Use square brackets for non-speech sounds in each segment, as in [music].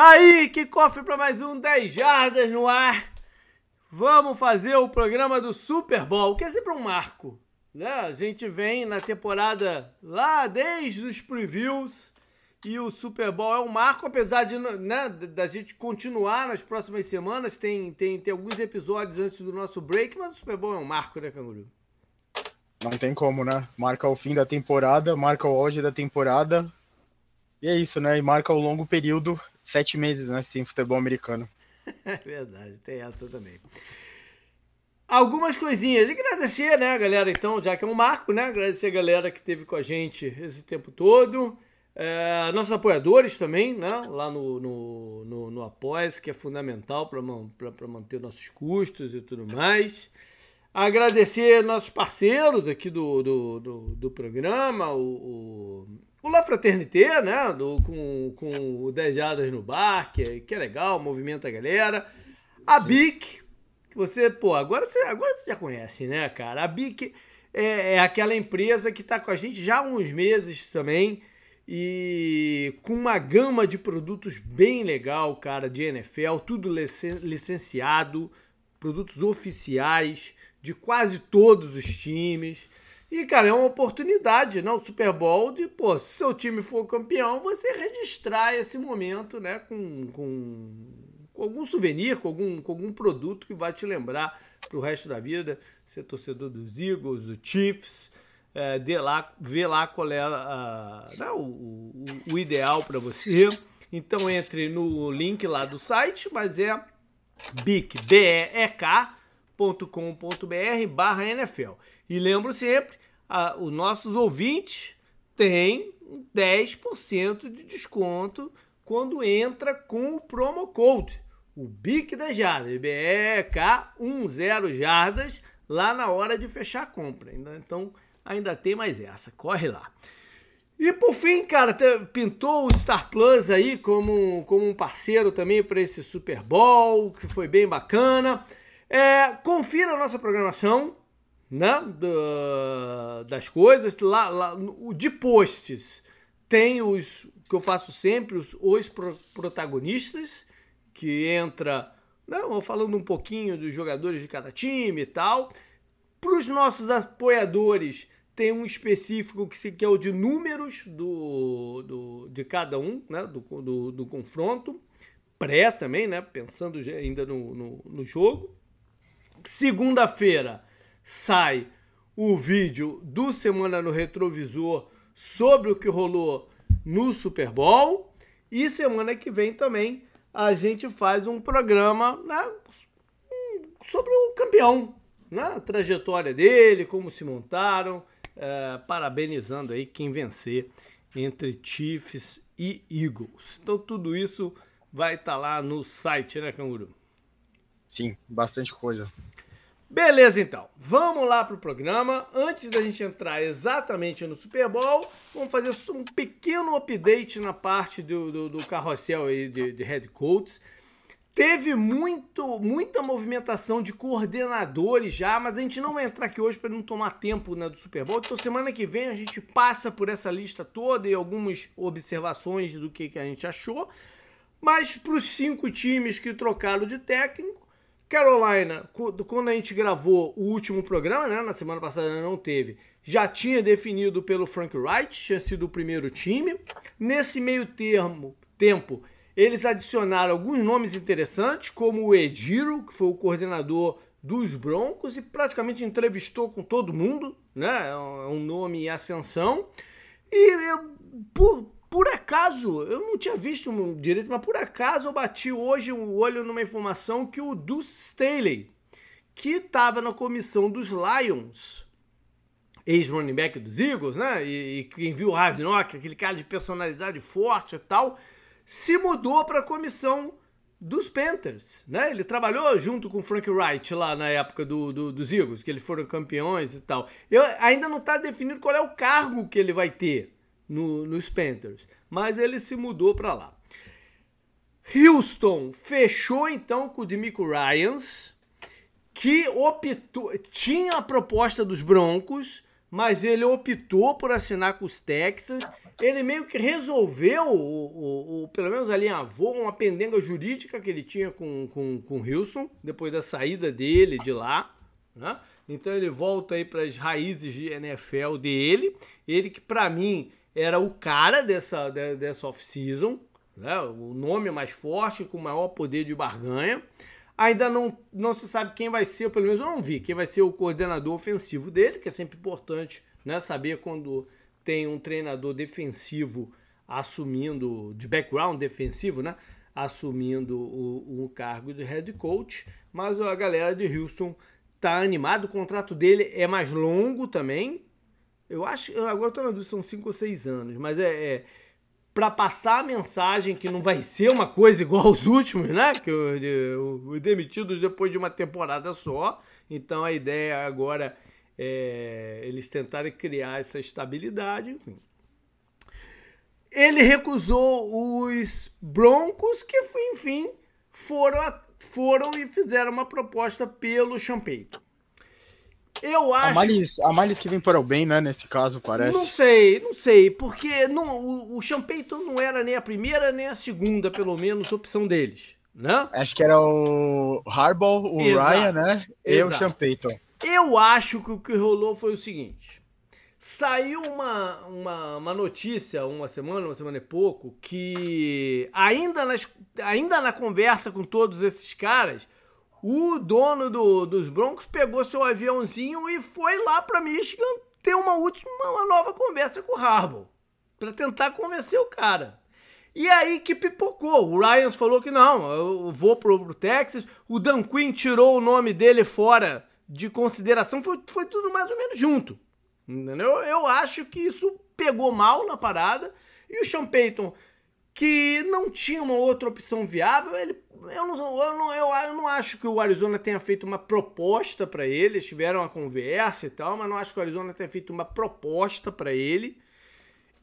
Tá aí, que cofre para mais um 10 Jardas no ar. Vamos fazer o programa do Super Bowl, que é sempre um marco. Né? A gente vem na temporada lá desde os previews e o Super Bowl é um marco, apesar de né, da gente continuar nas próximas semanas. Tem, tem, tem alguns episódios antes do nosso break, mas o Super Bowl é um marco, né, Canguru? Não tem como, né? Marca o fim da temporada, marca o auge da temporada. E é isso, né? E marca o longo período, sete meses, né? Sem futebol americano. [laughs] É verdade, tem essa também. Algumas coisinhas. Agradecer, né, galera, então, já que é um marco, né? Agradecer a galera que esteve com a gente esse tempo todo. É, nossos apoiadores também, né? Lá no, no, no, no Apoia, que é fundamental para manter nossos custos e tudo mais. Agradecer nossos parceiros aqui do, do, do, do programa, o, o La Fraternité, né? Do, com, com o Dejadas no Bar, que é, que é legal, movimenta a galera. A Sim. BIC, que você, pô, agora você, agora você já conhece, né, cara? A BIC é, é aquela empresa que está com a gente já há uns meses também e com uma gama de produtos bem legal, cara, de NFL, tudo licenciado, produtos oficiais de quase todos os times. E, cara, é uma oportunidade, não? Né? O Super Bowl de, pô, se seu time for campeão, você registrar esse momento, né? Com, com, com algum souvenir, com algum, com algum produto que vai te lembrar pro resto da vida. Ser torcedor dos Eagles, do Chiefs, é, de lá, ver lá qual é a, né, o, o, o ideal para você. Então entre no link lá do site, mas é BIC, B-E-E-K, com.br barra NFL. E lembro sempre, a, os nossos ouvintes têm 10% de desconto quando entra com o promo code, o BIC das Jardas, BEK10 Jardas, lá na hora de fechar a compra. Então ainda tem mais essa, corre lá. E por fim, cara, pintou o Star Plus aí como, como um parceiro também para esse Super Bowl, que foi bem bacana. É, confira a nossa programação, né? Da, das coisas. Lá, lá, de posts tem os que eu faço sempre, os, os pro, protagonistas, que entra, né, falando um pouquinho dos jogadores de cada time e tal. Para os nossos apoiadores, tem um específico que, que é o de números do, do, de cada um, né, do, do, do confronto. Pré também, né? Pensando ainda no, no, no jogo. Segunda-feira sai o vídeo do Semana no Retrovisor sobre o que rolou no Super Bowl. E semana que vem também a gente faz um programa né, sobre o campeão, né, a trajetória dele, como se montaram, é, parabenizando aí quem vencer entre Chiefs e Eagles. Então tudo isso vai estar tá lá no site, né, Canguru? Sim, bastante coisa. Beleza, então. Vamos lá pro programa. Antes da gente entrar exatamente no Super Bowl, vamos fazer um pequeno update na parte do, do, do carrossel aí de, de head coaches. Teve muito, muita movimentação de coordenadores já, mas a gente não vai entrar aqui hoje para não tomar tempo né, do Super Bowl. Então, semana que vem a gente passa por essa lista toda e algumas observações do que, que a gente achou. Mas para os cinco times que trocaram de técnico, Carolina, quando a gente gravou o último programa, né, na semana passada não teve, já tinha definido pelo Frank Wright, tinha sido o primeiro time. Nesse meio termo, tempo, eles adicionaram alguns nomes interessantes, como o Ediro, que foi o coordenador dos Broncos e praticamente entrevistou com todo mundo, né? É um nome em ascensão. E eu, por, por acaso, eu não tinha visto direito, mas por acaso eu bati hoje o olho numa informação que o Deuce Staley, que estava na comissão dos Lions, ex-running back dos Eagles, né? E, e quem viu o Harvey Knock, aquele cara de personalidade forte e tal, se mudou para a comissão dos Panthers, né? Ele trabalhou junto com o Frank Wright lá na época do, do, dos Eagles, que eles foram campeões e tal. Eu, ainda não está definido qual é o cargo que ele vai ter no, nos Panthers, mas ele se mudou para lá. Houston fechou então com o Demico Ryans, que optou, tinha a proposta dos Broncos, mas ele optou por assinar com os Texans. Ele meio que resolveu, o, pelo menos ali avô, uma pendenga jurídica que ele tinha com, com, com Houston, depois da saída dele de lá. Né? Então ele volta aí para as raízes de NFL dele. Ele que para mim era o cara dessa, dessa off-season, né? o nome mais forte, com maior poder de barganha. Ainda não, não se sabe quem vai ser, pelo menos eu não vi, quem vai ser o coordenador ofensivo dele, que é sempre importante né, saber quando tem um treinador defensivo assumindo, de background defensivo, né? Assumindo o, o cargo de head coach. Mas a galera de Houston tá animado, o contrato dele é mais longo também. Eu acho, agora eu tô na dúvida, são 5 ou 6 anos, mas é, é para passar a mensagem que não vai ser uma coisa igual aos últimos, né? Que os demitidos depois de uma temporada só. Então a ideia agora é eles tentarem criar essa estabilidade. Enfim. Ele recusou os Broncos, que enfim foram, foram e fizeram uma proposta pelo Champeito. Eu acho. A Malis, a que vem para o bem, né? Nesse caso, parece. Não sei, não sei. Porque não, o, o Payton não era nem a primeira nem a segunda, pelo menos, opção deles. Né? Acho que era o Harbaugh, o Exato. Ryan, né? E Exato. o Sean Payton. Eu acho que o que rolou foi o seguinte. Saiu uma, uma, uma, notícia uma semana, uma semana e pouco, que ainda, nas, ainda na conversa com todos esses caras, o dono do, dos Broncos pegou seu aviãozinho e foi lá para Michigan ter uma última, uma nova conversa com o Harbaugh para tentar convencer o cara. E aí que pipocou. O Ryan falou que não, eu vou pro, pro Texas. O Dan Quinn tirou o nome dele fora de consideração. Foi, foi tudo mais ou menos junto. Entendeu? Eu acho que isso pegou mal na parada. E o Sean Payton que não tinha uma outra opção viável. Ele, eu, não, eu, não, eu, eu não acho que o Arizona tenha feito uma proposta para ele. Eles tiveram uma conversa e tal, mas não acho que o Arizona tenha feito uma proposta para ele.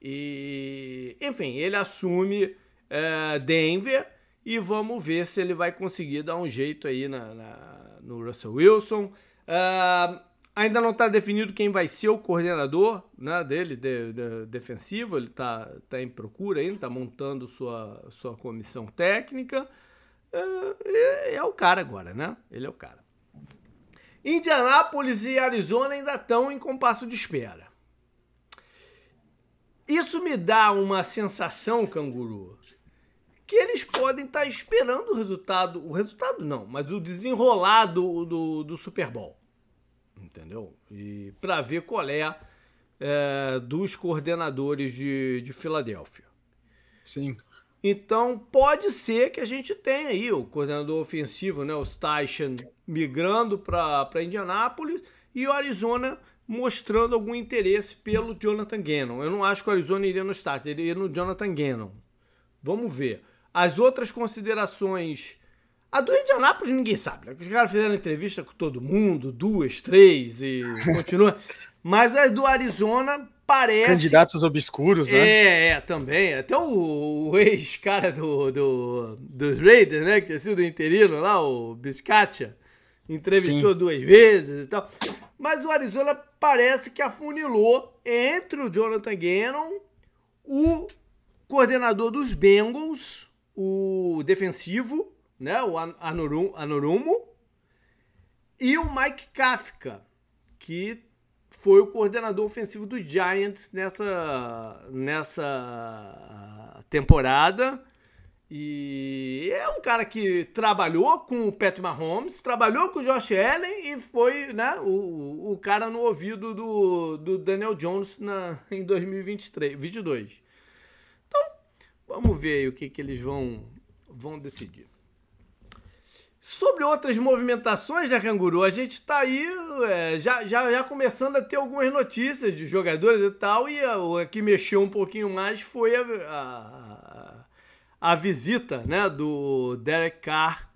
E, enfim, ele assume é, Denver e vamos ver se ele vai conseguir dar um jeito aí na, na no Russell Wilson. Uh, Ainda não está definido quem vai ser o coordenador né, dele, de, de, defensivo. Ele está tá em procura ainda, está montando sua, sua comissão técnica. É, é, o cara agora, né? Ele é o cara. Indianápolis e Arizona ainda estão em compasso de espera. Isso me dá uma sensação, canguru, que eles podem estar tá esperando o resultado. O resultado não, mas o desenrolar do, do, do Super Bowl entendeu? E para ver qual é, é, dos coordenadores de, de Filadélfia. Sim. Então pode ser que a gente tenha aí o coordenador ofensivo, né, o Steichen, migrando para Indianápolis e o Arizona mostrando algum interesse pelo Jonathan Gannon. Eu não acho que o Arizona iria no start, ele iria no Jonathan Gannon. Vamos ver. As outras considerações a do Indianápolis ninguém sabe. Né? Os caras fizeram entrevista com todo mundo, duas, três e continua. [laughs] Mas as do Arizona parece. Candidatos obscuros, né? É, é, também. Até o, o ex-cara do, do, dos Raiders, né? Que tinha sido interino lá, o Biscatia, entrevistou Sim. duas vezes e tal. Mas o Arizona parece que afunilou entre o Jonathan Gannon, o coordenador dos Bengals, o defensivo, né? O Anorum, Anorumo e o Mike Kafka, que foi o coordenador ofensivo do Giants nessa, nessa temporada. E é um cara que trabalhou com o Pat Mahomes, trabalhou com o Josh Allen e foi né, o, o cara no ouvido do, do Daniel Jones na, [laughs] em 2023, 2022. Então, vamos ver aí o que, que eles vão, vão decidir. Sobre outras movimentações da Canguru, a gente está aí é, já, já, já começando a ter algumas notícias de jogadores e tal, e a, a que mexeu um pouquinho mais foi a, a, a visita né, do Derek Carr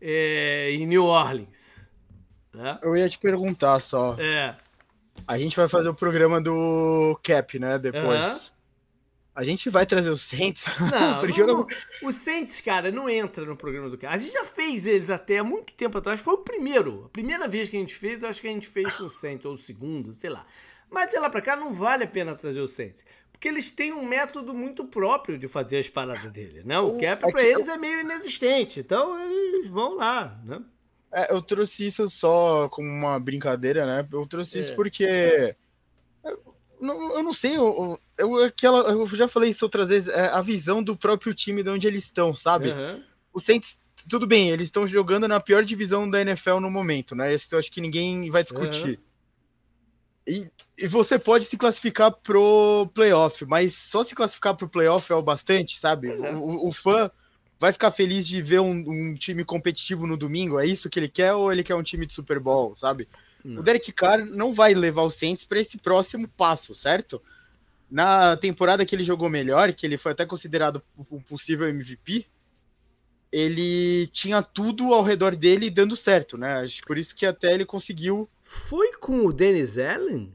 é, em New Orleans. Né? Eu ia te perguntar só. É. A gente vai fazer o programa do Cap, né, depois. A gente vai trazer os Saints? [laughs] Não, [laughs] porque não, não... Os Saints, cara, não entra no programa do cara. A gente já fez eles até há muito tempo atrás. Foi o primeiro. A primeira vez que a gente fez, acho que a gente fez com o Saints, ou o segundo, sei lá. Mas de lá pra cá não vale a pena trazer o Saints. Porque eles têm um método muito próprio de fazer as paradas dele, né? O, cap pra eles é meio inexistente. Então eles vão lá, né? É, eu trouxe isso só como uma brincadeira, né? Eu trouxe é. isso porque. Eu não, eu não sei, eu, eu, aquela, eu já falei isso outras vezes, é a visão do próprio time de onde eles estão, sabe? Uhum. O Saints, tudo bem, eles estão jogando na pior divisão da NFL no momento, né? Isso eu acho que ninguém vai discutir. Uhum. E, e você pode se classificar pro playoff, mas só se classificar pro playoff é o bastante, sabe? É. O, o, fã vai ficar feliz de ver um, um, time competitivo no domingo? É isso que ele quer ou ele quer um time de Super Bowl, sabe? Não. O Derek Carr não vai levar os Saints para esse próximo passo, certo? Na temporada que ele jogou melhor, que ele foi até considerado um possível MVP, ele tinha tudo ao redor dele dando certo, né? Por isso que até ele conseguiu. Foi com o Dennis Allen?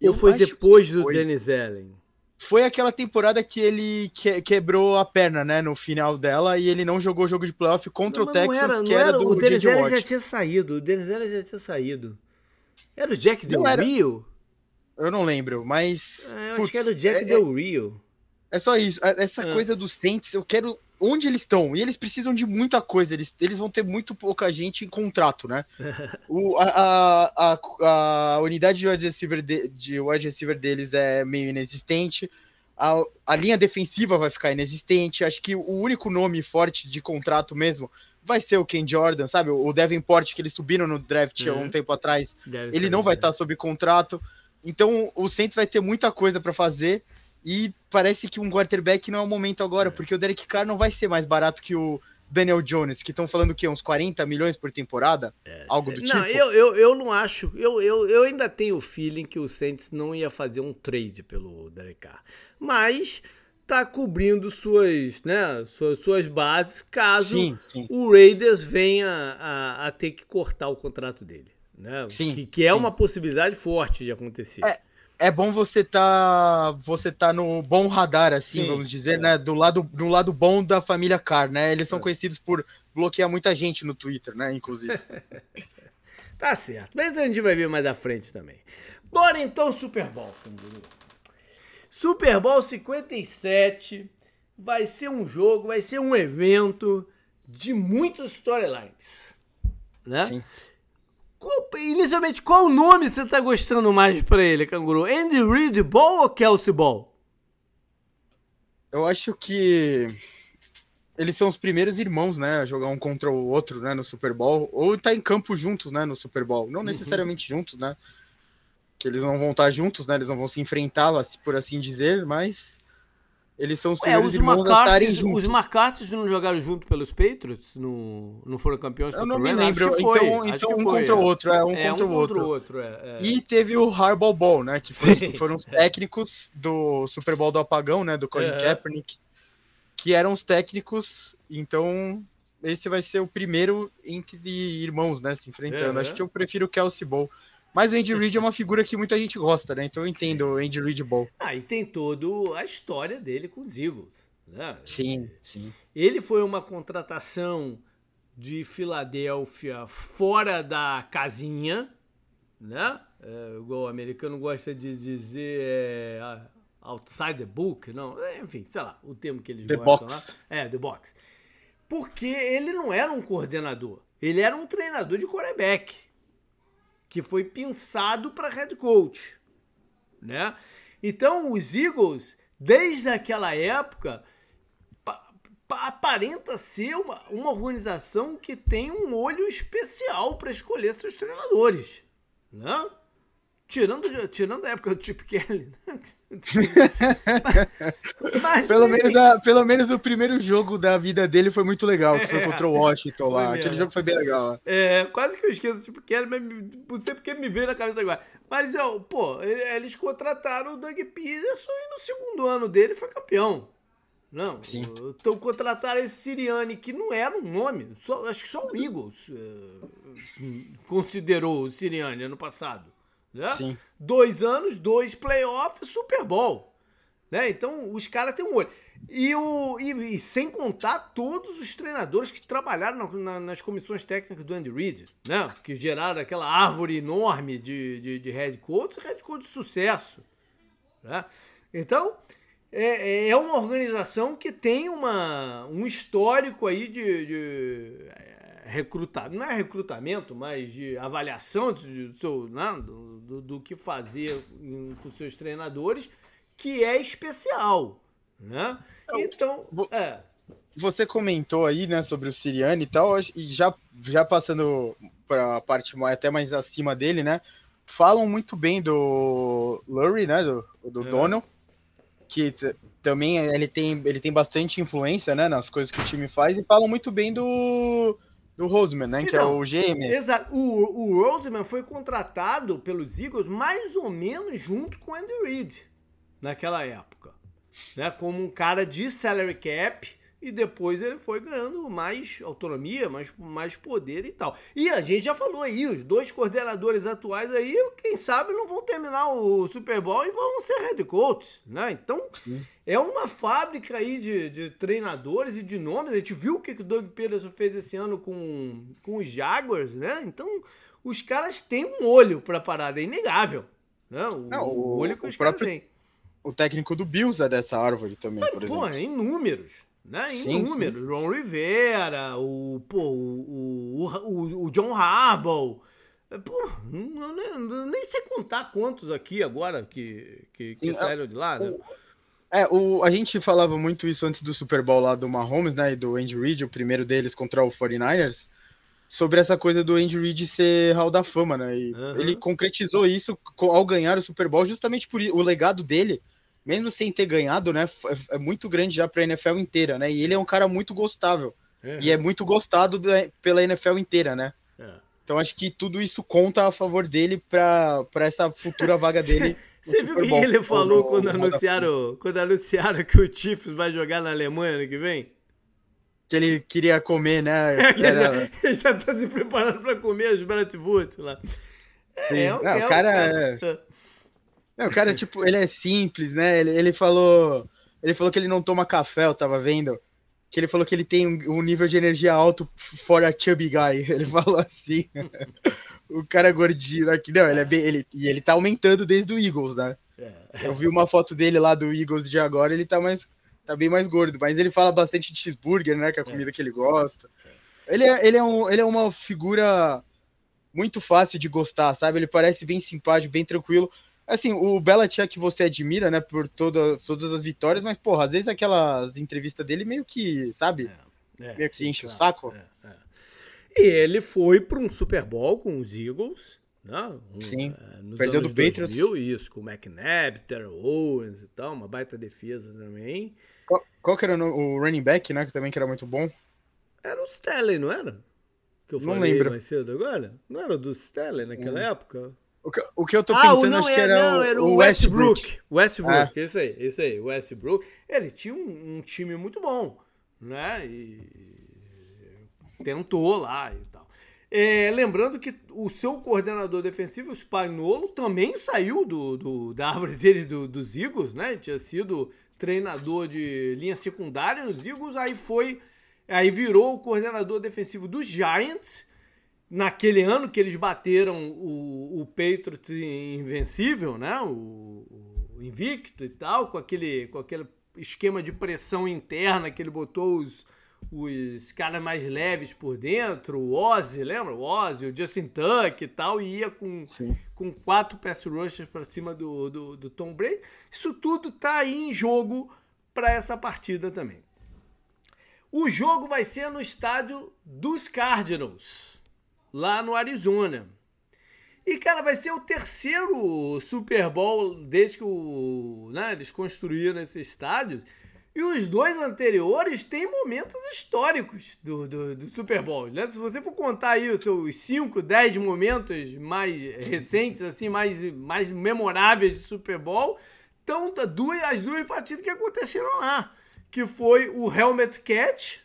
Eu Ou foi depois do Dennis Allen? Foi aquela temporada que ele que, quebrou a perna, né, no final dela, e ele não jogou jogo de playoff contra não, o Texas, era, que era, era do O Dennis já tinha saído, o Dennis já tinha saído. Era o Jack Del Rio? Eu não lembro, mas... É, eu putz, acho que era o Jack é, Del Rio. É, é só isso, é, essa é. coisa do Saints, eu quero onde eles estão. E eles precisam de muita coisa. Eles, eles vão ter muito pouca gente em contrato, né? [laughs] o, a, a, a, a, unidade de wide, receiver de, de wide receiver deles é meio inexistente. A, a linha defensiva vai ficar inexistente. Acho que o único nome forte de contrato mesmo vai ser o Ken Jordan, sabe? O Davenport que eles subiram no draft uhum. há um tempo atrás. Deve ele não vai estar sob contrato. Então o Saints vai ter muita coisa para fazer. E parece que um quarterback não é o momento agora, é. porque o Derek Carr não vai ser mais barato que o Daniel Jones, que estão falando que uns 40 milhões por temporada, é, algo do não, tipo. Não, eu, eu, eu não acho. Eu, eu, eu ainda tenho o feeling que o Saints não ia fazer um trade pelo Derek Carr. Mas tá cobrindo suas, né, suas, suas bases caso sim, sim. o Raiders venha a, a, ter que cortar o contrato dele. Né? Sim, que, que é sim. uma possibilidade forte de acontecer. É, é bom você tá você tá no bom radar assim, Sim, vamos dizer, é. né, do lado do lado bom da família Carr, né? Eles são é. conhecidos por bloquear muita gente no Twitter, né, inclusive. [laughs] tá certo. Mas a gente vai ver mais à frente também. Bora então Super Bowl, Super Bowl 57 vai ser um jogo, vai ser um evento de muitas storylines, né? Sim. Qual, inicialmente, qual nome você tá gostando mais para ele, Canguru? Andy Reid Ball ou Kelsey Ball? Eu acho que eles são os primeiros irmãos, né, a jogar um contra o outro, né, no Super Bowl, ou tá em campo juntos, né, no Super Bowl. Não uhum. necessariamente uhum. juntos, né, que eles não vão estar juntos, né, eles não vão se enfrentar, por assim dizer, mas eles são os primeiros é, irmãos a estarem juntos. Os McCarthy's não jogaram junto pelos Patriots? Não, não foram campeões Eu não me lembro. Então, então um contra o outro. É, um é, contra um o outro. outro é, é. E teve o Harbaugh Bowl, né? Que foram, foram os técnicos do Super Bowl do Apagão, né? Do Colin Kaepernick. Que eram os técnicos. Então, esse vai ser o primeiro entre irmãos, né? Se enfrentando. Acho que eu prefiro o Kelsey Bowl. Mas o Andy Reid é uma figura que muita gente gosta, né? Então eu entendo o Andy Reid bom. Ah, e tem toda a história dele com os Eagles. Né? Sim, sim. Ele foi uma contratação de Filadélfia fora da casinha, né? É, igual o americano gosta de dizer é, outside the book, não, é, enfim, sei lá, o termo que eles the gostam box. lá. É, the box. Porque ele não era um coordenador, ele era um treinador de quarterback que foi pensado para head coach, né? Então os Eagles, desde aquela época, aparenta ser uma, uma organização que tem um olho especial para escolher seus treinadores, né? Tirando, tirando a época do Chip Kelly. [laughs] mas, pelo, menos a, pelo menos o primeiro jogo da vida dele foi muito legal, que foi é, contra o Washington lá. Aquele jogo foi bem legal. É, quase que eu esqueço o Chip Kelly, mas não sei porque me veio na cabeça agora. Mas, eu, pô, eles contrataram o Doug Peterson e no segundo ano dele foi campeão. Não, Sim. então contrataram esse Siriane, que não era um nome, só, acho que só o Eagles uh, considerou o Siriane ano passado. Né? Sim. Dois anos, dois playoffs, Super Bowl. Né? Então, os caras têm um olho. E, o, e, e, sem contar todos os treinadores que trabalharam na, na, nas comissões técnicas do Andy Reid, né? Que geraram aquela árvore enorme de, de, de head coach, head coach de sucesso. Né? Então, é, é uma organização que tem uma, um histórico aí de, de recrutamento, não é recrutamento, mas de avaliação do, seu, né? do, do, do que fazer com seus treinadores, que é especial. Né? Então, é. Você comentou aí, né, sobre o Siriani e tal, e já, já passando para a parte mais, até mais acima dele, né? Falam muito bem do Lurie, né, do, do é. Donald, que também ele tem, ele tem bastante influência, né, nas coisas que o time faz, e falam muito bem do, do Roseman, né, então, que é o GM. Exato. O, o Roseman foi contratado pelos Eagles mais ou menos junto com o Andy Reid naquela época né, como um cara de salary cap e depois ele foi ganhando mais autonomia, mais, mais poder e tal. E a gente já falou aí, os dois coordenadores atuais aí, quem sabe não vão terminar o Super Bowl e vão ser head coaches, né? Então, Sim. é uma fábrica aí de, de treinadores e de nomes. A gente viu o que o Doug Peterson fez esse ano com, com os Jaguars, né? Então, os caras têm um olho para parada, é inegável. Né? O, não, o, olho que os caras têm o técnico do Bills é dessa árvore também, Mas, por exemplo. Pô, em números. Né? Em sim, números. Sim. Ron Rivera, o, pô, o, o, o John Harbaugh. É, pô, nem, nem sei contar quantos aqui agora que, que, que saíram de lá, né? É, o, a gente falava muito isso antes do Super Bowl lá do Mahomes, né, e do Andy Reid, o primeiro deles contra o 49ers, sobre essa coisa do Andy Reid ser Hall da Fama, né, e uhum. ele concretizou isso ao ganhar o Super Bowl justamente por o legado dele mesmo sem ter ganhado, né, é, é muito grande já para a NFL inteira, né? E ele é um cara muito gostável. É. E é muito gostado pela NFL inteira, né? É. Então acho que tudo isso conta a favor dele para essa futura vaga [laughs] dele. Você viu o que ele falou quando, anunciaram, quando anunciaram que o Chiefs vai jogar na Alemanha ano que vem? Que ele queria comer, né? [laughs] É, Era... ele já está se preparando para comer as Bratwurst lá. É, é, Não, é o cara, cara não, o cara, tipo, ele é simples, né? Ele, ele falou. Ele falou que ele não toma café, eu tava vendo. Que ele falou que ele tem um, um nível de energia alto fora chubby guy. [laughs] Ele falou assim. [laughs] o cara gordinho aqui. Não, ele é bem. Ele, e ele tá aumentando desde o Eagles, né? É. Eu vi uma foto dele lá do Eagles de agora, ele tá mais. tá bem mais gordo. Mas ele fala bastante de cheeseburger, né? Que é a comida que ele gosta. Ele é, ele é, um, ele é uma figura muito fácil de gostar, sabe? Ele parece bem simpático, bem tranquilo. Assim, o Belichick você admira, né, por toda, todas as vitórias, mas, porra, às vezes aquelas entrevistas dele meio que, sabe? É, é, meio que sim, enche claro, o saco. É, é. e ele foi para um Super Bowl com os Eagles, né? Um, sim, uh, perdeu do 2000, Patriots. Isso, com o McNabb, Terrell Owens e tal, uma baita defesa também. Qual, qual que era o running back, né, que também que era muito bom? Era o Stanley, não era? Que eu não falei lembro. mais cedo agora? Não era o do Stanley naquela hum. época? O que, o que eu tô ah, pensando, não, acho é, que era, não, o, era o Westbrook. Westbrook, Westbrook é. isso aí, isso aí, Westbrook. Ele tinha um, um, time muito bom, né? E tentou lá e tal. É, lembrando que o seu coordenador defensivo, o Spagnolo, também saiu do, do, da [laughs] árvore dele do, dos Eagles, né? Tinha sido treinador de linha secundária nos Eagles, aí foi, aí virou o coordenador defensivo dos Giants naquele ano que eles bateram o, o Patriots invencível, né? O, o, invicto e tal, com aquele, com aquele esquema de pressão interna que ele botou os, os caras mais leves por dentro, o Ozzy, lembra? O Ozzy, o Justin Tuck e tal, e ia com, com quatro pass rushers para cima do, do, do Tom Brady. Isso tudo tá aí em jogo para essa partida também. O jogo vai ser no estádio dos Cardinals lá no Arizona. E, cara, vai ser o terceiro Super Bowl desde que o, né, eles construíram esse estádio. E os dois anteriores têm momentos históricos do, do, do, Super Bowl. Né? Se você for contar aí os seus 5, 10 momentos mais recentes, assim, mais, mais memoráveis de Super Bowl, então duas, as duas partidas que aconteceram lá. Que foi o Helmet Catch,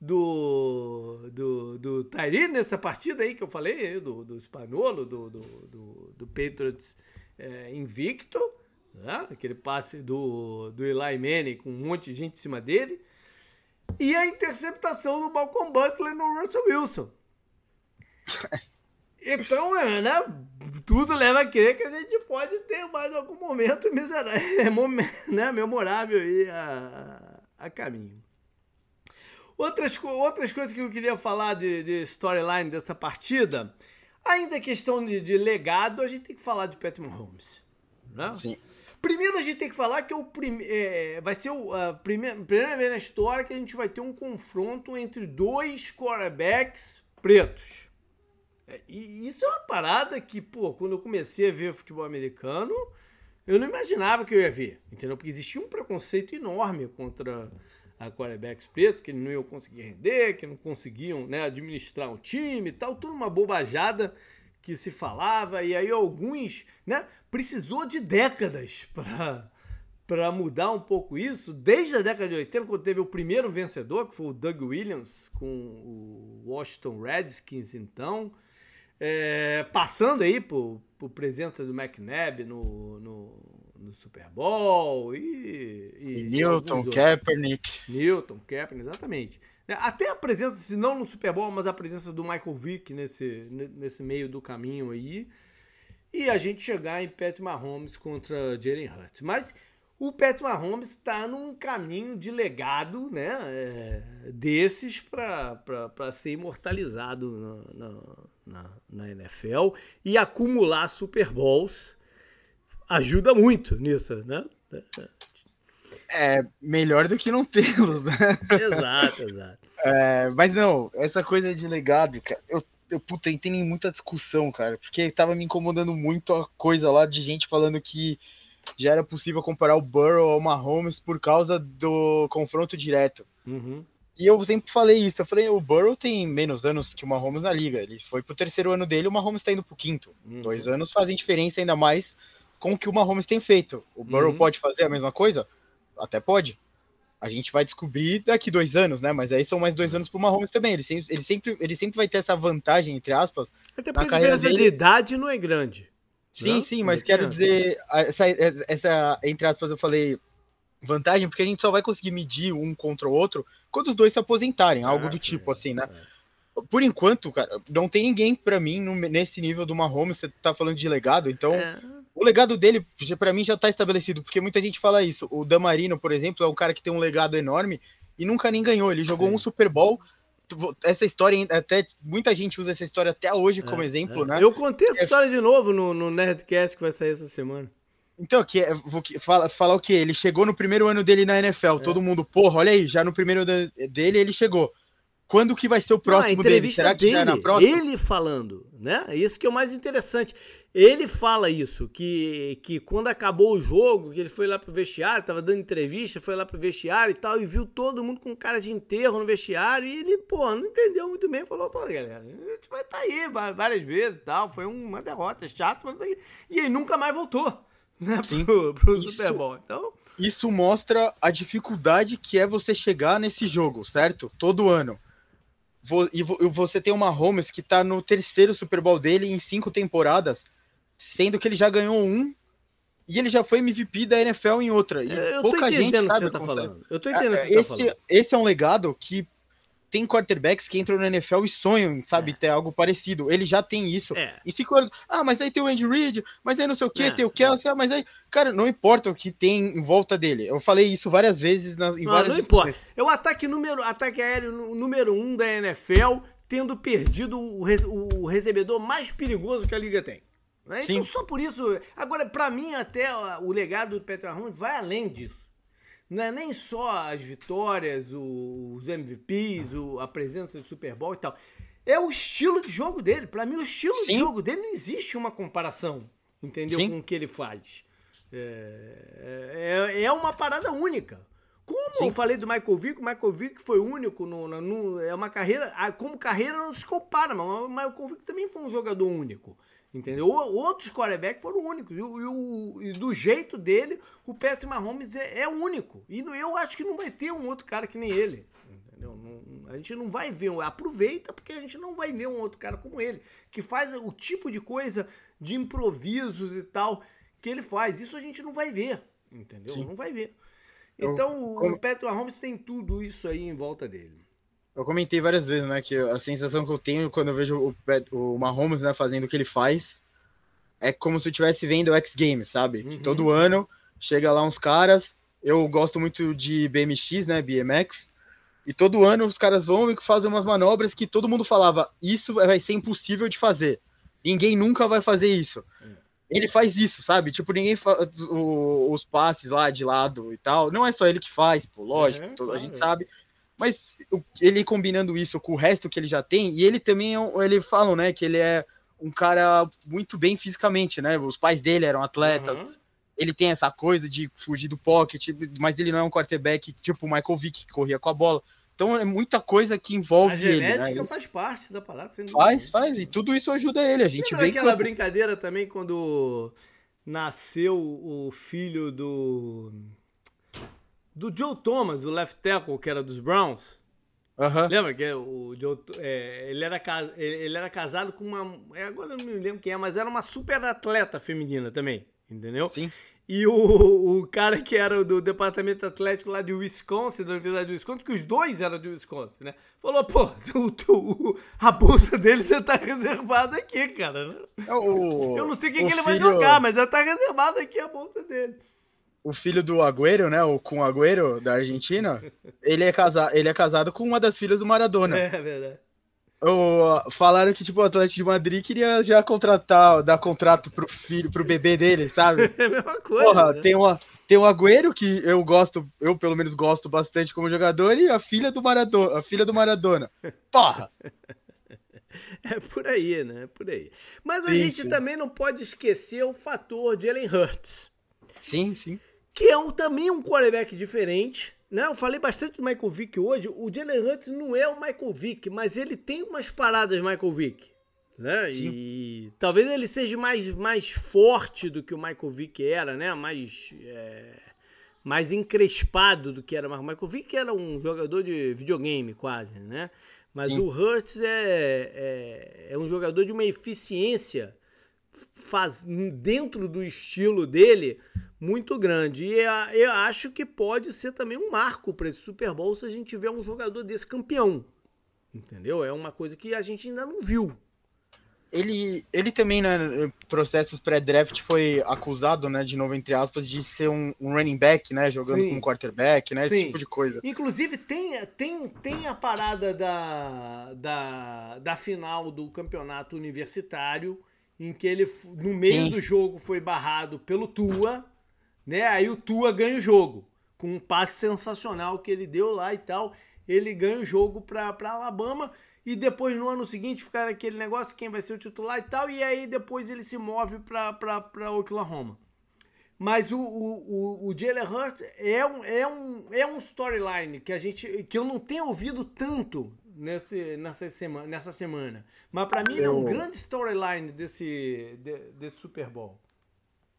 do, do, do Tyree nessa partida aí que eu falei, do, do Spanolo, do, do, do, do Patriots é, invicto, né? aquele passe do, do Eli Manning com um monte de gente em cima dele, e a interceptação do Malcolm Butler no Russell Wilson. [laughs] Então, né? Tudo leva a crer que a gente pode ter mais algum momento miserável, [laughs] né, memorável aí a, a caminho. Outras, outras coisas que eu queria falar de, de storyline dessa partida, ainda questão de, de, legado, a gente tem que falar de Patrick Mahomes. Né? Sim. Primeiro a gente tem que falar que é o prim, é, vai ser a primeira, primeira vez na história que a gente vai ter um confronto entre dois quarterbacks pretos. É, e isso é uma parada que, pô, quando eu comecei a ver futebol americano, eu não imaginava que eu ia ver, entendeu? Porque existia um preconceito enorme contra a quarterbacks preto, que não iam conseguir render, que não conseguiam né, administrar o time e tal, tudo uma bobajada que se falava, e aí alguns, né, precisou de décadas [laughs] para para mudar um pouco isso, desde a década de 80, quando teve o primeiro vencedor, que foi o Doug Williams, com o Washington Redskins, então, é, passando aí por, por presença do McNabb no, no, no Super Bowl e. E, e Newton, Kaepernick. Newton, Kaepernick, exatamente. É, até a presença, se não no Super Bowl, mas a presença do Michael Vick nesse, nesse meio do caminho aí. E a gente chegar em Pat Mahomes contra Jalen Hurts. Mas o Pat Mahomes está num caminho de legado né, é, desses para ser imortalizado na, na, na, NFL e acumular Super Bowls ajuda muito nisso, né? É melhor do que não tê-los, né? Exato, exato. [laughs] É, mas não, essa coisa de legado, cara, eu, eu puta, entrei em muita discussão, cara, porque tava me incomodando muito a coisa lá de gente falando que já era possível comparar o Burrow ao Mahomes por causa do confronto direto. Uhum. E eu sempre falei isso. Eu falei, o Burrow tem menos anos que o Mahomes na liga. Ele foi pro terceiro ano dele, o Mahomes tá indo pro quinto. Uhum. Dois anos fazem diferença ainda mais com o que o Mahomes tem feito. O Burrow uhum. pode fazer a mesma coisa? Até pode. A gente vai descobrir daqui dois anos, né? Mas aí são mais dois anos pro Mahomes também. Ele, sempre, ele, sempre, ele sempre vai ter essa vantagem, entre aspas. Até porque a carreira dele. de idade não é grande. Sim, não? sim, mas quero dizer, essa, essa, entre aspas, eu falei vantagem, porque a gente só vai conseguir medir um contra o outro quando os dois se aposentarem, algo do tipo, assim, né? Por enquanto, cara, não tem ninguém para mim no, nesse nível do Mahomes. Você tá falando de legado, então é. O legado dele, para mim, já tá estabelecido, porque muita gente fala isso. O Damarino, por exemplo, é um cara que tem um legado enorme e nunca nem ganhou. Ele jogou Sim. um Super Bowl. Essa história, até muita gente usa essa história até hoje como é, exemplo, é. né? Eu contei essa é história de novo no, no Nerdcast que vai sair essa semana. Então, que, é, vou falar, falar o que? Ele chegou no primeiro ano dele na NFL. É. Todo mundo, porra, olha aí, já no primeiro ano dele ele chegou. Quando que vai ser o próximo Não, dele? Será que dele, já é na próxima? Ele falando, né? Isso que é o mais interessante. Ele fala isso, que, que quando acabou o jogo, que ele foi lá pro vestiário, tava dando entrevista, foi lá pro vestiário e tal, e viu todo mundo com cara de enterro no vestiário, e ele, pô, não entendeu muito bem, falou, pô, galera, a gente vai estar tá aí várias vezes e tal, foi uma derrota chata, mas... e aí nunca mais voltou, [laughs] né, Sim. pro, pro isso, Super Bowl, então... Isso mostra a dificuldade que é você chegar nesse jogo, certo? Todo ano e você tem uma Holmes que tá no terceiro Super Bowl dele em cinco temporadas, sendo que ele já ganhou um e ele já foi MVP da NFL em outra. E é, eu pouca gente sabe. Tá falando. Eu tô entendendo é, esse, tá esse é um legado que tem quarterbacks que entram na NFL e sonham, sabe, é. ter algo parecido. Ele já tem isso. É. E cinco anos, ah, mas aí tem o Andy Reid, mas aí não sei o que, é. tem o Kelsey, ah, mas aí, cara, não importa o que tem em volta dele. Eu falei isso várias vezes nas, em não, várias não importa. É o ataque número, ataque aéreo número um da NFL, tendo perdido o, o recebedor mais perigoso que a liga tem. Né? Então, só por isso. Agora, para mim, até o legado do Petra Hunt vai além disso não é nem só as vitórias, os MVPs, a presença do Super Bowl e tal. É o estilo de jogo dele. Para mim, o estilo Sim. de jogo dele não existe uma comparação, entendeu? Sim. Com o que ele faz. É, é, é uma parada única. Como Sim. eu falei do Michael Vick, o Michael Vick foi único no, no, é uma carreira, como carreira não se compara, mas o Michael Vick também foi um jogador único. Entendeu? Outros quarterbacks foram únicos. E, e, e, do jeito dele, o Patrick Mahomes é, é único. E eu acho que não vai ter um outro cara que nem ele. Entendeu? Não, a gente não vai ver. Aproveita porque a gente não vai ver um outro cara como ele. Que faz o tipo de coisa de improvisos e tal que ele faz. Isso a gente não vai ver, entendeu? Sim. Não vai ver. Então, eu, como... o Patrick Mahomes tem tudo isso aí em volta dele. Eu comentei várias vezes, né, que a sensação que eu tenho quando eu vejo o, o Mahomes, né, fazendo o que ele faz, é como se eu estivesse vendo o X Games, sabe? Uhum. todo ano chega lá uns caras, eu gosto muito de BMX, né, BMX, e todo ano os caras vão e fazem umas manobras que todo mundo falava, isso vai ser impossível de fazer. Ninguém nunca vai fazer isso. Uhum. Ele faz isso, sabe? Tipo, ninguém faz os passes lá de lado e tal. Não é só ele que faz, pô, lógico, é, claro. a gente sabe. Mas ele combinando isso com o resto que ele já tem, e ele também, é ele falam, né, que ele é um cara muito bem fisicamente, né? Os pais dele eram atletas. Uhum. Ele tem essa coisa de fugir do pocket, mas ele não é um quarterback tipo o Michael Vick, que corria com a bola. Então é muita coisa que envolve a ele. A genética né? faz parte da parada. Faz, faz. E tudo isso ajuda ele. A gente vê aquela brincadeira também quando nasceu o filho do do Joe Thomas, o left tackle, que era dos Browns. Uhum. Lembra que o Joe, é, ele, era, ele era casado com uma. É, agora eu não me lembro quem é, mas era uma super atleta feminina também, entendeu? Sim. E o, o cara que era do departamento atlético lá de Wisconsin, da Universidade de Wisconsin, que os dois eram de Wisconsin, né? Falou, pô, tu, tu, a bolsa dele já tá reservada aqui, cara. É o, eu não sei quem que ele filho... vai jogar, mas já tá reservada aqui a bolsa dele o filho do Agüero, né? O com Agüero da Argentina, ele é casado, ele é casado com uma das filhas do Maradona. É, é verdade. O, falaram que tipo o Atlético de Madrid queria já contratar, dar contrato pro filho, pro bebê dele, sabe? [laughs] É a mesma coisa. Porra, né? tem uma tem o Agüero que eu gosto, eu pelo menos gosto bastante como jogador e a filha do Maradona, a filha do Maradona. Porra. É por aí, né? É por aí. Mas a sim, gente sim. também não pode esquecer o fator de Ellen Hurts. Sim, sim que é um, também um quarterback diferente. Né? Eu falei bastante do Michael Vick hoje. O Jalen Hurts não é o Michael Vick, mas ele tem umas paradas Michael Vick. Né? Sim. E talvez ele seja mais, mais forte do que o Michael Vick era, né? Mais, é, mais encrespado do que era. Mas o Michael Vick era um jogador de videogame quase, né? Mas Sim. o Hurts é, é, é um jogador de uma eficiência faz, dentro do estilo dele muito grande. E eu acho que pode ser também um marco para esse Super Bowl se a gente tiver um jogador desse campeão. Entendeu? É uma coisa que a gente ainda não viu. Ele, ele também, né, processos pré-draft, foi acusado, né, de novo, entre aspas, de ser um, um running back, né, jogando Sim. com quarterback, né, Sim. esse tipo de coisa. Inclusive, tem, tem, tem a parada da, da, da final do campeonato universitário, em que ele, no meio Sim. do jogo, foi barrado pelo Tua, né? Aí o Tua ganha o jogo, com um passe sensacional que ele deu lá e tal. Ele ganha o jogo para Alabama e depois no ano seguinte ficar aquele negócio, quem vai ser o titular e tal, e aí depois ele se move para Oklahoma. Mas o, o, o, o Jalen Hurts é um, é um, é um storyline que a gente que eu não tenho ouvido tanto nesse, nessa, semana, nessa semana. Mas para mim eu... é um grande storyline desse, de, desse Super Bowl.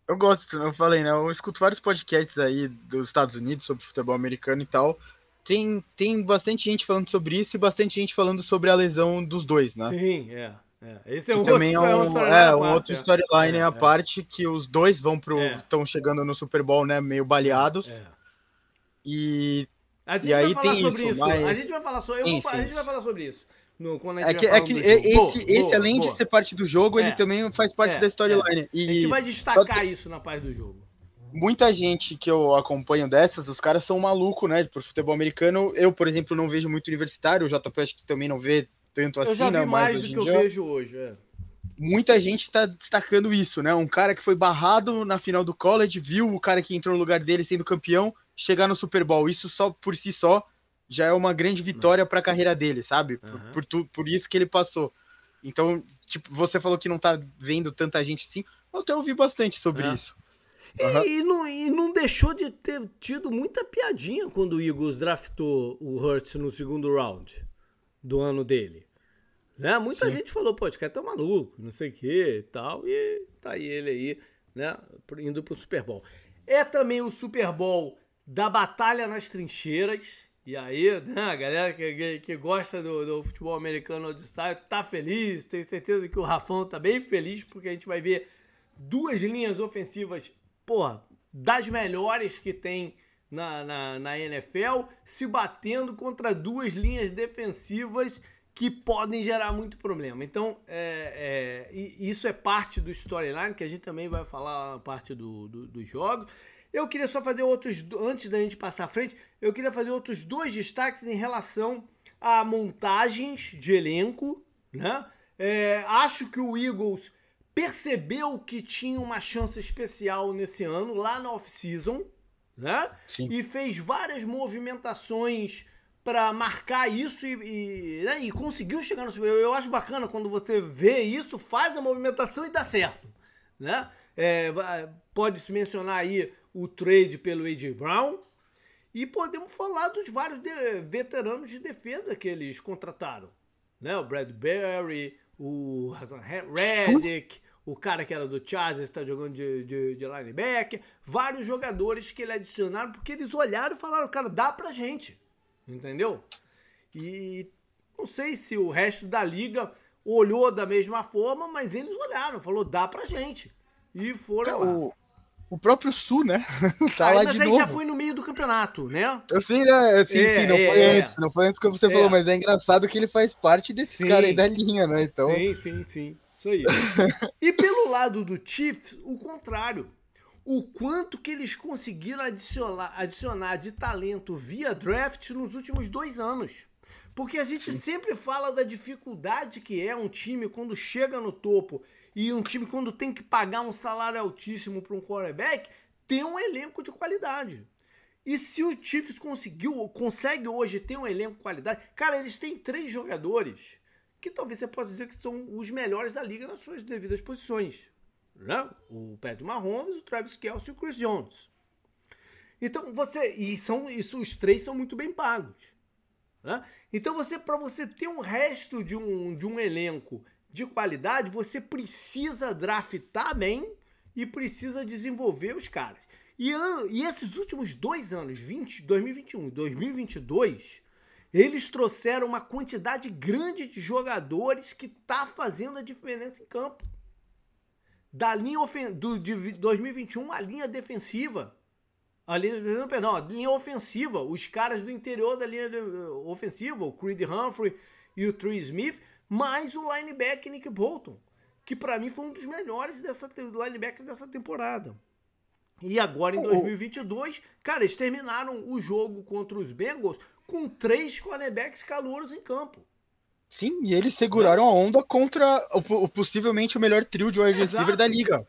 Eu gosto, eu falei, né? Eu escuto vários podcasts aí dos Estados Unidos sobre futebol americano e tal. Tem, tem bastante gente falando sobre isso e bastante gente falando sobre a lesão dos dois, né? Sim, é. é. Esse é um também outro, é um, é, um outro storyline é, à é. parte que os dois vão pro. estão é. chegando no Super Bowl, né? Meio baleados. É. E e aí tem sobre isso. Mas... A gente vai falar sobre, sim, vou, sim, a gente vai falar sobre isso. No, é que, é que esse, boa, esse boa, além boa. de ser parte do jogo, é. ele também faz parte é, da storyline. É. E a gente vai destacar isso na parte do jogo. Muita gente que eu acompanho dessas, os caras são malucos, né? Por futebol americano. Eu, por exemplo, não vejo muito universitário. O JP acho que também não vê tanto assim, eu já né? Vi mais, mais do que dia. eu vejo hoje, é. Muita gente está destacando isso, né? Um cara que foi barrado na final do college, viu o cara que entrou no lugar dele sendo campeão chegar no Super Bowl. Isso só por si só já é uma grande vitória para a carreira dele, sabe? Por, uhum. por, tu, por isso que ele passou. Então, tipo, você falou que não tá vendo tanta gente assim. Eu até ouvi bastante sobre é. isso. Uhum. E, e, não, e não deixou de ter tido muita piadinha quando o Eagles draftou o Hurts no segundo round do ano dele. Né? Muita Sim. gente falou, pô, esse cara tá maluco, não sei o que e tal. E tá aí ele aí, né? Indo pro Super Bowl. É também o Super Bowl da batalha nas trincheiras. E aí, né, a galera que, que gosta do, do futebol americano de style tá feliz. Tenho certeza que o Rafão tá bem feliz, porque a gente vai ver duas linhas ofensivas, porra, das melhores que tem na, na, na NFL, se batendo contra duas linhas defensivas que podem gerar muito problema. Então, é, é, isso é parte do storyline, que a gente também vai falar parte do, do, do jogo. Eu queria só fazer outros, antes da gente passar à frente, eu queria fazer outros dois destaques em relação a montagens de elenco, né? É, acho que o Eagles percebeu que tinha uma chance especial nesse ano, lá na off-season, né? Sim. E fez várias movimentações para marcar isso e, e, né? e, conseguiu chegar no Super Bowl. Eu acho bacana quando você vê isso, faz a movimentação e dá certo, né? É, Pode-se mencionar aí o trade pelo A.J. Brown e podemos falar dos vários de, veteranos de defesa que eles contrataram, né? O Bradbury, o Hassan Reddick, o cara que era do Chargers está jogando de, de, de, linebacker, vários jogadores que ele adicionaram porque eles olharam e falaram, cara, dá pra gente, entendeu? E não sei se o resto da liga olhou da mesma forma, mas eles olharam, falou, dá pra gente. E foram o, o próprio Sul, né? [laughs] tá lá mas de aí novo. já foi no meio do campeonato, né? Eu sei, né? Sim, é, sim, não é, foi é. antes, não foi antes que você falou, é. mas é engraçado que ele faz parte desse cara aí da linha, né? Então... Sim, sim, sim. Isso aí. [laughs] e pelo lado do Chiefs, o contrário. O quanto que eles conseguiram adicionar, adicionar de talento via draft nos últimos dois anos. Porque a gente Sim. sempre fala da dificuldade que é um time quando chega no topo e um time quando tem que pagar um salário altíssimo para um quarterback, tem um elenco de qualidade. E se o Chiefs conseguiu, consegue hoje ter um elenco de qualidade, cara, eles têm três jogadores que talvez você possa dizer que são os melhores da liga nas suas devidas posições. Né? O Patrick Mahomes, o Travis Kelce e o Chris Jones. Então você e são isso os três são muito bem pagos. Né? Então você para você ter um resto de um, de um elenco de qualidade, você precisa draftar bem e precisa desenvolver os caras. E, e esses últimos dois anos, 20, 2021 e 2022, eles trouxeram uma quantidade grande de jogadores que tá fazendo a diferença em campo. Da linha ofen do, de 2021, a linha defensiva. A linha, perdão, a linha ofensiva. Os caras do interior da linha ofensiva, o Creed Humphrey e o Trey Smith, mais o linebacker Nick Bolton, que para mim foi um dos melhores dessa linebacker dessa temporada. E agora em 2022, cara, eles terminaram o jogo contra os Bengals com três cornerbacks calouros em campo. Sim, e eles seguraram a onda contra o, possivelmente o melhor trio de wide receiver da liga.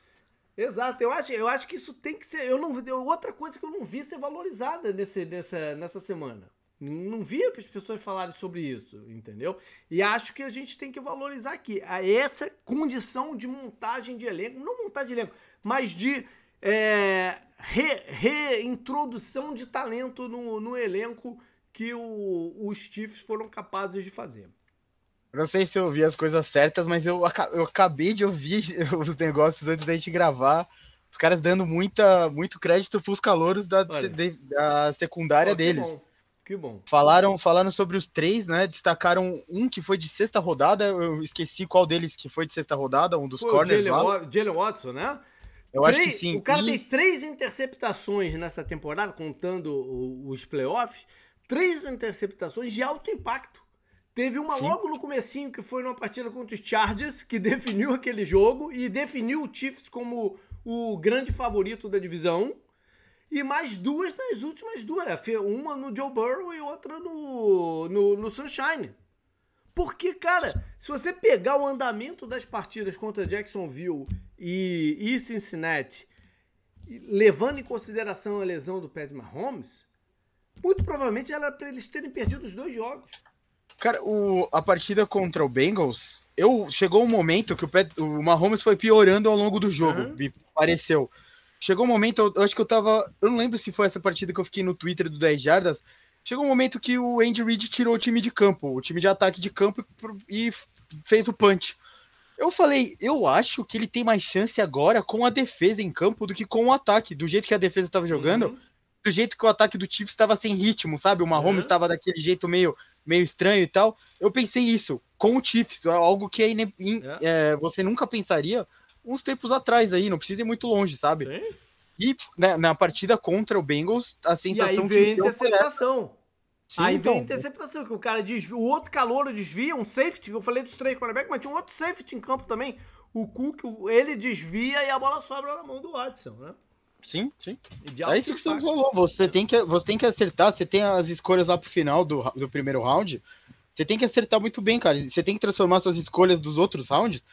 Exato, eu acho, eu acho que isso tem que ser. Eu não, outra coisa que eu não vi ser valorizada nesse, nessa, nessa semana. Não vi as pessoas falarem sobre isso, entendeu? E acho que a gente tem que valorizar aqui essa condição de montagem de elenco, não montagem de elenco, mas de é, re, reintrodução de talento no, no elenco que o, os Chiefs foram capazes de fazer. Eu não sei se eu ouvi as coisas certas, mas eu, eu acabei de ouvir [laughs] os negócios antes da gente gravar. Os caras dando muita, muito crédito para os calouros da, da secundária deles. Bom. Que bom. Falaram, falaram sobre os três, né? Destacaram um que foi de sexta rodada. Eu esqueci qual deles que foi de sexta rodada, um dos foi corners lá. Jalen Watson, né? Eu três, acho que sim. O cara e... tem três interceptações nessa temporada, contando os playoffs. Três interceptações de alto impacto. Teve uma sim. logo no comecinho que foi numa partida contra os Chargers, que [laughs] definiu aquele jogo e definiu o Chiefs como o grande favorito da divisão. E mais duas nas últimas duas. Né? Uma no Joe Burrow e outra no, no, no Sunshine. Porque, cara, se você pegar o andamento das partidas contra Jacksonville e, e Cincinnati, levando em consideração a lesão do Pat Mahomes, muito provavelmente era para eles terem perdido os dois jogos. Cara, o, a partida contra o Bengals, eu chegou um momento que o, Pat, o Mahomes foi piorando ao longo do jogo, uhum. me pareceu. Chegou um momento, eu acho que eu tava. Eu não lembro se foi essa partida que eu fiquei no Twitter do 10 Jardas. Chegou um momento que o Andy Reid tirou o time de campo, o time de ataque de campo e fez o punch. Eu falei, eu acho que ele tem mais chance agora com a defesa em campo do que com o ataque. Do jeito que a defesa estava jogando, uhum. do jeito que o ataque do Chiefs estava sem ritmo, sabe? O Mahomes estava uhum. daquele jeito meio, meio estranho e tal. Eu pensei isso com o Chiefs, algo que é, é. É, você nunca pensaria uns tempos atrás aí, não precisa ir muito longe, sabe? Sim. E né, na partida contra o Bengals, a sensação e aí vem que interceptação. Sim, aí então. vem interceptação, que o cara desvia, o outro calor desvia, um safety, eu falei dos três cornerbacks, mas tinha um outro safety em campo também. O Cook, ele desvia e a bola sobra na mão do Watson, né? Sim, sim. É isso que você falou. Você tem que, você tem que acertar, você tem as escolhas lá pro final do, do primeiro round. Você tem que acertar muito bem, cara. Você tem que transformar suas escolhas dos outros rounds.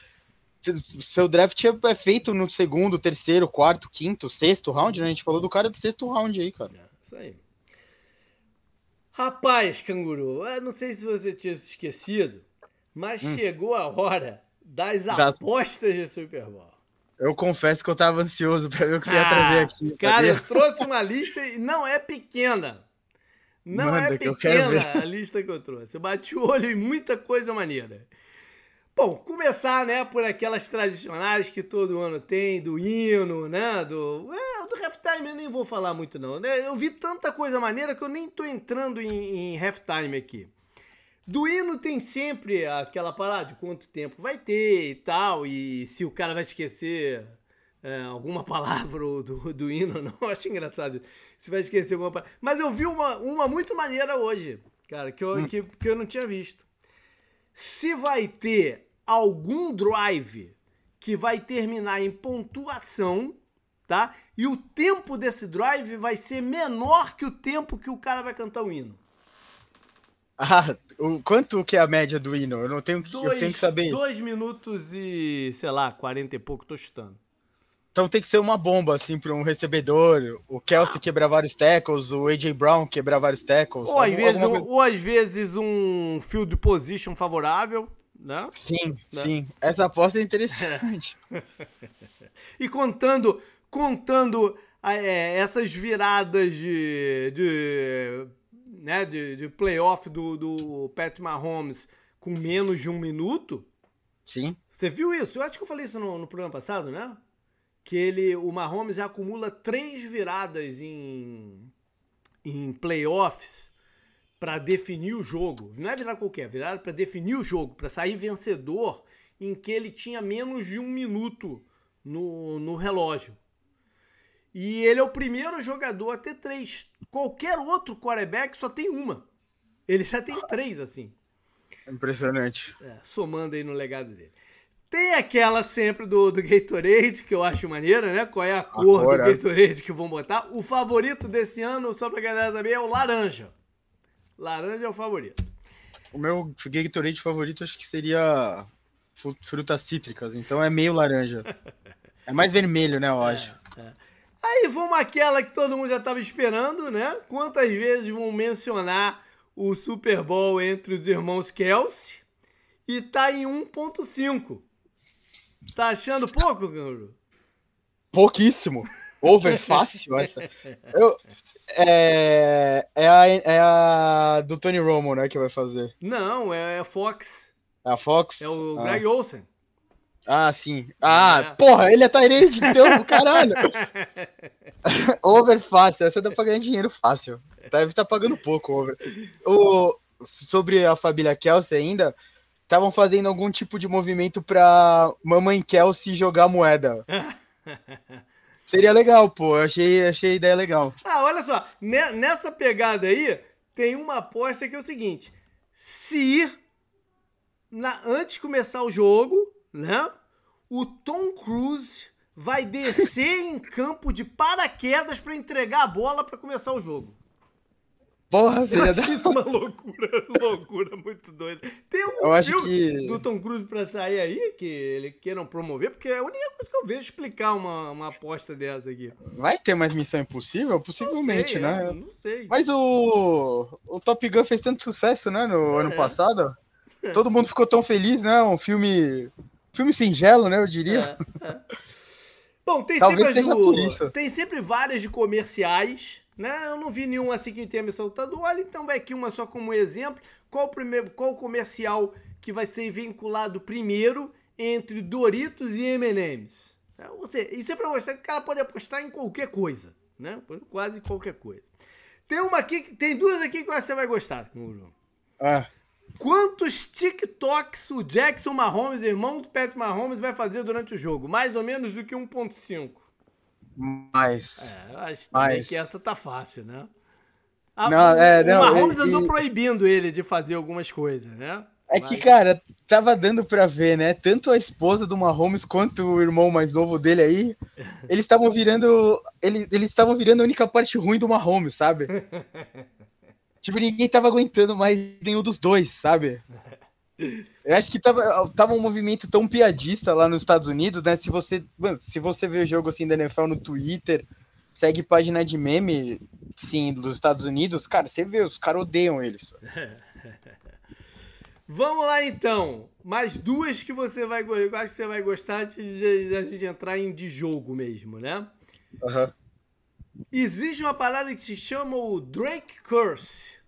Seu draft é, é feito no segundo, terceiro, quarto, quinto, sexto round, né? A gente falou do cara do sexto round aí, cara. É, isso aí. Rapaz, canguru, eu não sei se você tinha se esquecido, mas hum. chegou a hora das, das, apostas de Super Bowl. Eu confesso que eu tava ansioso para ver o que você ah, ia trazer aqui. Cara, eu trouxe uma lista e não é pequena. Não Manda, é pequena a lista que eu trouxe. Eu bati o olho em muita coisa maneira. Bom, começar, né, por aquelas tradicionais que todo ano tem, do hino, né, do... É, do halftime eu nem vou falar muito não, né? Eu vi tanta coisa maneira que eu nem tô entrando em, em halftime aqui. Do hino tem sempre aquela parada de quanto tempo vai ter e tal, e se o cara vai esquecer é, alguma palavra do, do hino, não, [laughs] eu acho engraçado. Se vai esquecer alguma palavra. Mas eu vi uma, uma muito maneira hoje, cara, que eu, hum. que, que eu não tinha visto. Se vai ter algum drive que vai terminar em pontuação, tá? E o tempo desse drive vai ser menor que o tempo que o cara vai cantar o hino. [laughs] Ah, o, quanto que é a média do hino? Eu não tenho, dois, eu tenho que saber. Dois minutos e, sei lá, quarenta e pouco, tô chutando. Então tem que ser uma bomba, assim, para um recebedor. O Kelsey quebrar vários tackles, o A.J. Brown quebrar vários tackles. Ou, às vezes, um, ou às vezes um field position favorável né? Sim, né? sim. Essa aposta é interessante. [laughs] e contando, contando é, essas viradas de, de, né, de, de playoff do, do Pat Mahomes com menos de um minuto. Sim. Você viu isso? Eu acho que eu falei isso no, no programa passado, né? Que ele, o Mahomes acumula três viradas em, em playoffs para definir o jogo. Não é virar qualquer, virar para definir o jogo, para sair vencedor em que ele tinha menos de um minuto no, no relógio. E ele é o primeiro jogador a ter três. Qualquer outro quarterback só tem uma. Ele já tem três, assim. Impressionante. É, somando aí no legado dele. Tem aquela sempre do, do Gatorade, que eu acho maneira, né? Qual é a cor do é. Gatorade que vão botar. O favorito desse ano, só pra galera saber, é o laranja. Laranja é o favorito. O meu Gatorade favorito acho que seria frutas cítricas, então é meio laranja. [laughs] é mais vermelho, né, eu é, acho. É. Aí vamos aquela que todo mundo já estava esperando, né? Quantas vezes vão mencionar o Super Bowl entre os irmãos Kelsey? E tá em 1.5. Tá achando pouco, Canguru? Pouquíssimo. Over [laughs] fácil essa. Eu, é, é, a, é a do Tony Romo, né, que vai fazer. Não, é a Fox. É a Fox? É o ah. Greg Olsen. Ah, sim. Ah, é. porra, ele é Tyrande, então, [laughs] caralho. [laughs] over fácil, essa dá pra ganhar dinheiro fácil. Deve estar tá pagando pouco, over. O, sobre a família Kelsey ainda, estavam fazendo algum tipo de movimento pra mamãe Kelsey jogar moeda. Seria legal, pô. Eu achei, achei a ideia legal. Ah, olha só. Nessa pegada aí, tem uma aposta que é o seguinte: se na, antes de começar o jogo, né? O Tom Cruise vai descer [laughs] em campo de paraquedas para entregar a bola para começar o jogo. Porra, seria da... isso uma loucura, loucura muito doida. Tem algum eu acho que... do Tom Cruise pra sair aí que ele queiram promover? Porque é a única coisa que eu vejo explicar uma, uma aposta dessa aqui. Vai ter mais Missão Impossível? Possivelmente, sei, né? É, não sei. Mas o, o Top Gun fez tanto sucesso, né, no é. ano passado. [laughs] Todo mundo ficou tão feliz, né? Um filme... Filme singelo, né, eu diria. É, é. Bom, tem Talvez sempre, do... tem sempre várias de comerciais né? Eu não vi nenhum assim que tenha me soltado. Olha, então vai aqui uma só como exemplo. Qual o primeiro, qual o comercial que vai ser vinculado primeiro entre Doritos e M&M's? É, você, isso é para mostrar que o cara pode apostar em qualquer coisa, né? Quase qualquer coisa. Tem uma aqui, tem duas aqui que você vai gostar, João. Ah. Quantos TikToks o Jackson Mahomes, irmão do Pat Mahomes, vai fazer durante o jogo? Mais ou menos do que 1.5. Mais. É, acho mais. que essa tá fácil, né? A, não, é, não, o Mahomes e, andou proibindo ele de fazer algumas coisas, né? É que, cara, tava dando pra ver, né? Tanto a esposa do Mahomes quanto o irmão mais novo dele aí, [laughs] eles estavam virando. Eles estavam virando a única parte ruim do Mahomes, sabe? [laughs] tipo, ninguém tava aguentando mais nenhum dos dois, sabe? [laughs] Eu acho que tava, tava um movimento tão piadista lá nos Estados Unidos, né? Se você, se você vê o jogo assim da NFL no Twitter, segue página de meme, sim, dos Estados Unidos, cara, você vê, os caras odeiam eles. [laughs] Vamos lá então. Mais duas que você vai Eu acho que você vai gostar de, a gente entrar em de jogo mesmo, né? Uhum. Existe uma palavra que se chama o Drake Curse.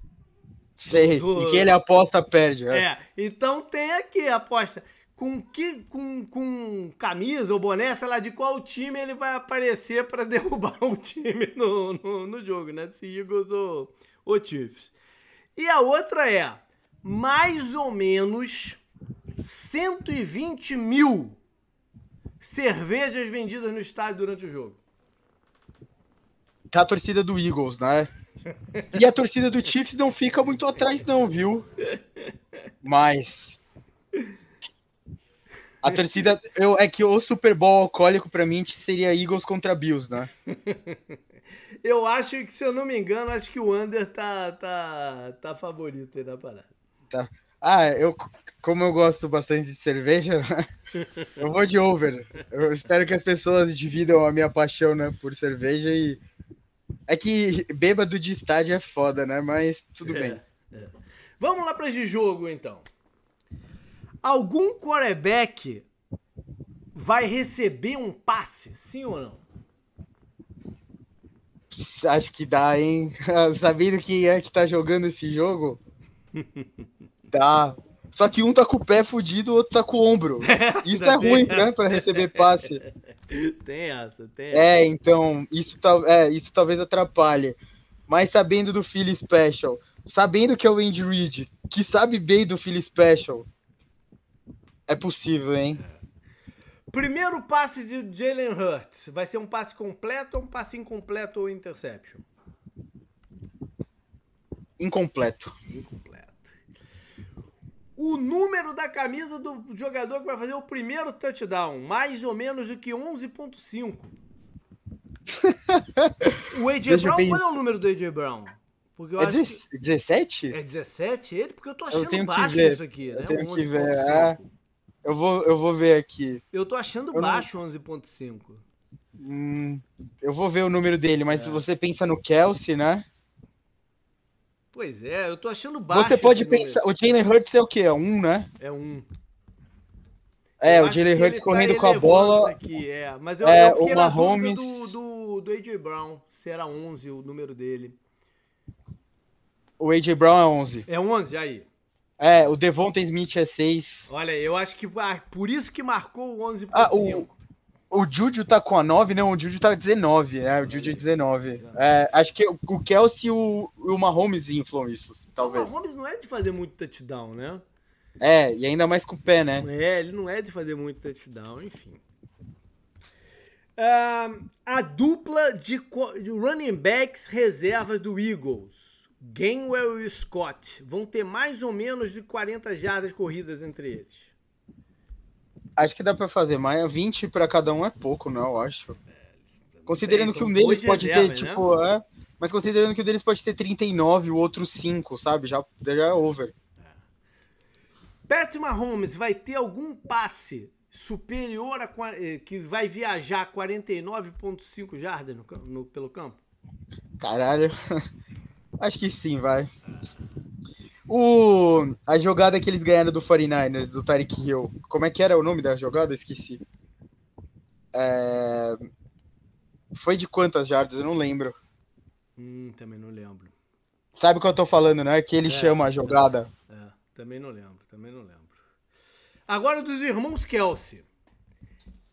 Sei. Do... E quem ele aposta perde. É. é. Então tem aqui a aposta. Com, que, com, com camisa ou boné, sei lá, de qual time ele vai aparecer para [laughs] derrubar o time no, no, no, jogo, né? Se Eagles ou, ou Chiefs. E a outra é mais ou menos 120 mil cervejas vendidas no estádio durante o jogo. Tá a torcida do Eagles, né? [laughs] E a torcida do Chiefs não fica muito atrás, não, viu? Mas. A torcida. Eu, é que o Super Bowl alcoólico pra mim seria Eagles contra Bills, né? [laughs] Eu acho que, se eu não me engano, acho que o Under tá, tá, tá favorito aí na parada. Tá. Ah, eu, como eu gosto bastante de cerveja, eu vou de over. Eu espero que as pessoas dividam a minha paixão né, por cerveja e. É que bêbado de estádio é foda, né? Mas tudo é, bem. É. Vamos lá para de jogo, então. Algum quarterback vai receber um passe, sim ou não? Acho que dá, hein? [laughs] Sabendo quem é que tá jogando esse jogo. [laughs] Tá. Só que um tá com o pé fudido, o outro tá com o ombro. [laughs] Isso é ruim, né, pra receber passe. Tem essa, tem essa. É, então, isso, é, isso talvez atrapalhe. Mas sabendo do Philly Special, sabendo que é o Andy Reid, que sabe bem do Philly Special, é possível, hein? Primeiro passe de Jalen Hurts, vai ser um passe completo ou um passe incompleto ou interception? Incompleto. Incompleto o número da camisa do jogador que vai fazer o primeiro touchdown, mais ou menos do que 11.5. o AJ [laughs] Brown, qual é o número do AJ Brown? Porque eu é acho que... 17? É 17 ele? Porque eu tô achando eu baixo isso aqui, né? Eu tenho que ver. Ah, eu, vou, eu vou ver aqui. Eu tô achando eu baixo não... 11.5. Hum, eu vou ver o número dele, mas é. se você pensa no Kelsey, né? Pois é, eu tô achando baixo. Você pode pensar. O Jalen Hurts é o quê? É um, né? É um. É, eu o Jalen Hurts tá correndo tá com a bola. Aqui, é. Mas eu, é, eu fiquei o Mahomes... do, do, do AJ Brown, se era 11 o número dele. O AJ Brown é 11. É 11, aí. É, o Devonta Smith é 6. Olha, eu acho que ah, por isso que marcou o 11.5. Ah, o, o Juju tá com a 9, não, o Juju tá 19, né? O Juju é 19. É, acho que o Kelsey e o, o Mahomes inflam isso, talvez. O Mahomes não é de fazer muito touchdown, né? É, e ainda mais com o pé, né? É, ele não é de fazer muito touchdown, enfim. Uh, a dupla de, de running backs reservas do Eagles, Gainwell e Scott, vão ter mais ou menos de 40 jardas corridas entre eles. Acho que dá pra fazer, mas 20 pra cada um é pouco, não, eu acho. Considerando que um deles pode ter, né? tipo, é, mas considerando que um deles pode ter 39 e o outro 5, sabe? Já, já é over. Pat Mahomes vai ter algum passe superior a eh, que vai viajar 49,5 jardas no, no, pelo campo? Caralho. [laughs] Acho que sim, vai. O, a jogada que eles ganharam do 49ers, do Tyreek Hill, como é que era o nome da jogada? Esqueci. É... Foi de quantas jardas? Eu não lembro. Hum, também não lembro. Sabe o que eu tô falando, né? Que ele é, chama a jogada. É, também não lembro, também não lembro. Agora dos irmãos Kelsey.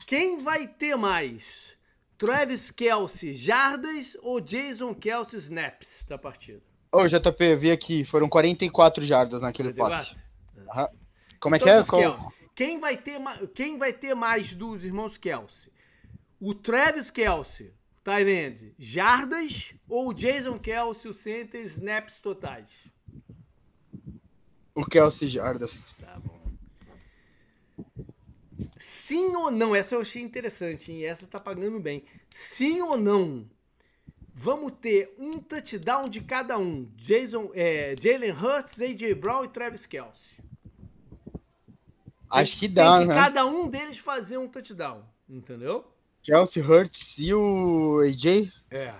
Quem vai ter mais? Travis Kelsey jardas ou Jason Kelsey snaps da partida? Ô, JP, eu vi aqui, foram 44 jardas naquele 44? passe. Ah, como é que é? Qual... Quem, vai ter, quem vai ter mais dos irmãos Kelsey? O Travis Kelsey, Tyrande, jardas ou o Jason Kelsey, o center, snaps totais? O Kelsey jardas. Tá bom. Sim ou não? Essa eu achei interessante, hein? Essa tá pagando bem. Sim ou não? Vamos ter um touchdown de cada um. Jason, é, Jalen Hurts, AJ Brown e Travis Kelsey. Acho que dá, Tem que né? cada um deles fazer um touchdown, entendeu? Kelsey, Hurts e o AJ? É.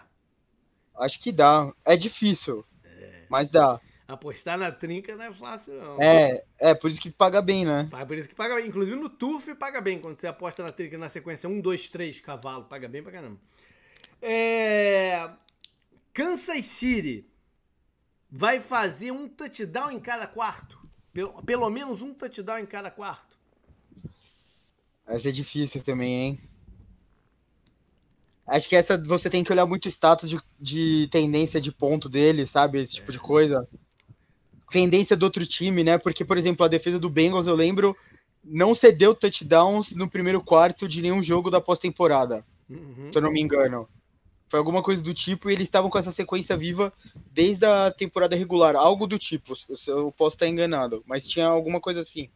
Acho que dá. É difícil, é. mas dá. Apostar na trinca não é fácil, não. É, é por isso que paga bem, né? Por isso que paga bem. Inclusive no Turf paga bem. Quando você aposta na trinca na sequência 1, 2, 3, cavalo, paga bem pra caramba. É... Kansas City vai fazer um touchdown em cada quarto. Pelo, pelo menos um touchdown em cada quarto. Vai ser difícil também, hein? Acho que essa você tem que olhar muito status de, de tendência de ponto dele, sabe? Esse tipo é. de coisa. Tendência do outro time, né? Porque, por exemplo, a defesa do Bengals, eu lembro, não cedeu touchdowns no primeiro quarto de nenhum jogo da pós-temporada. Uhum. Se eu não me engano. Foi alguma coisa do tipo, e eles estavam com essa sequência viva desde a temporada regular. Algo do tipo, eu posso estar enganado, mas tinha alguma coisa assim.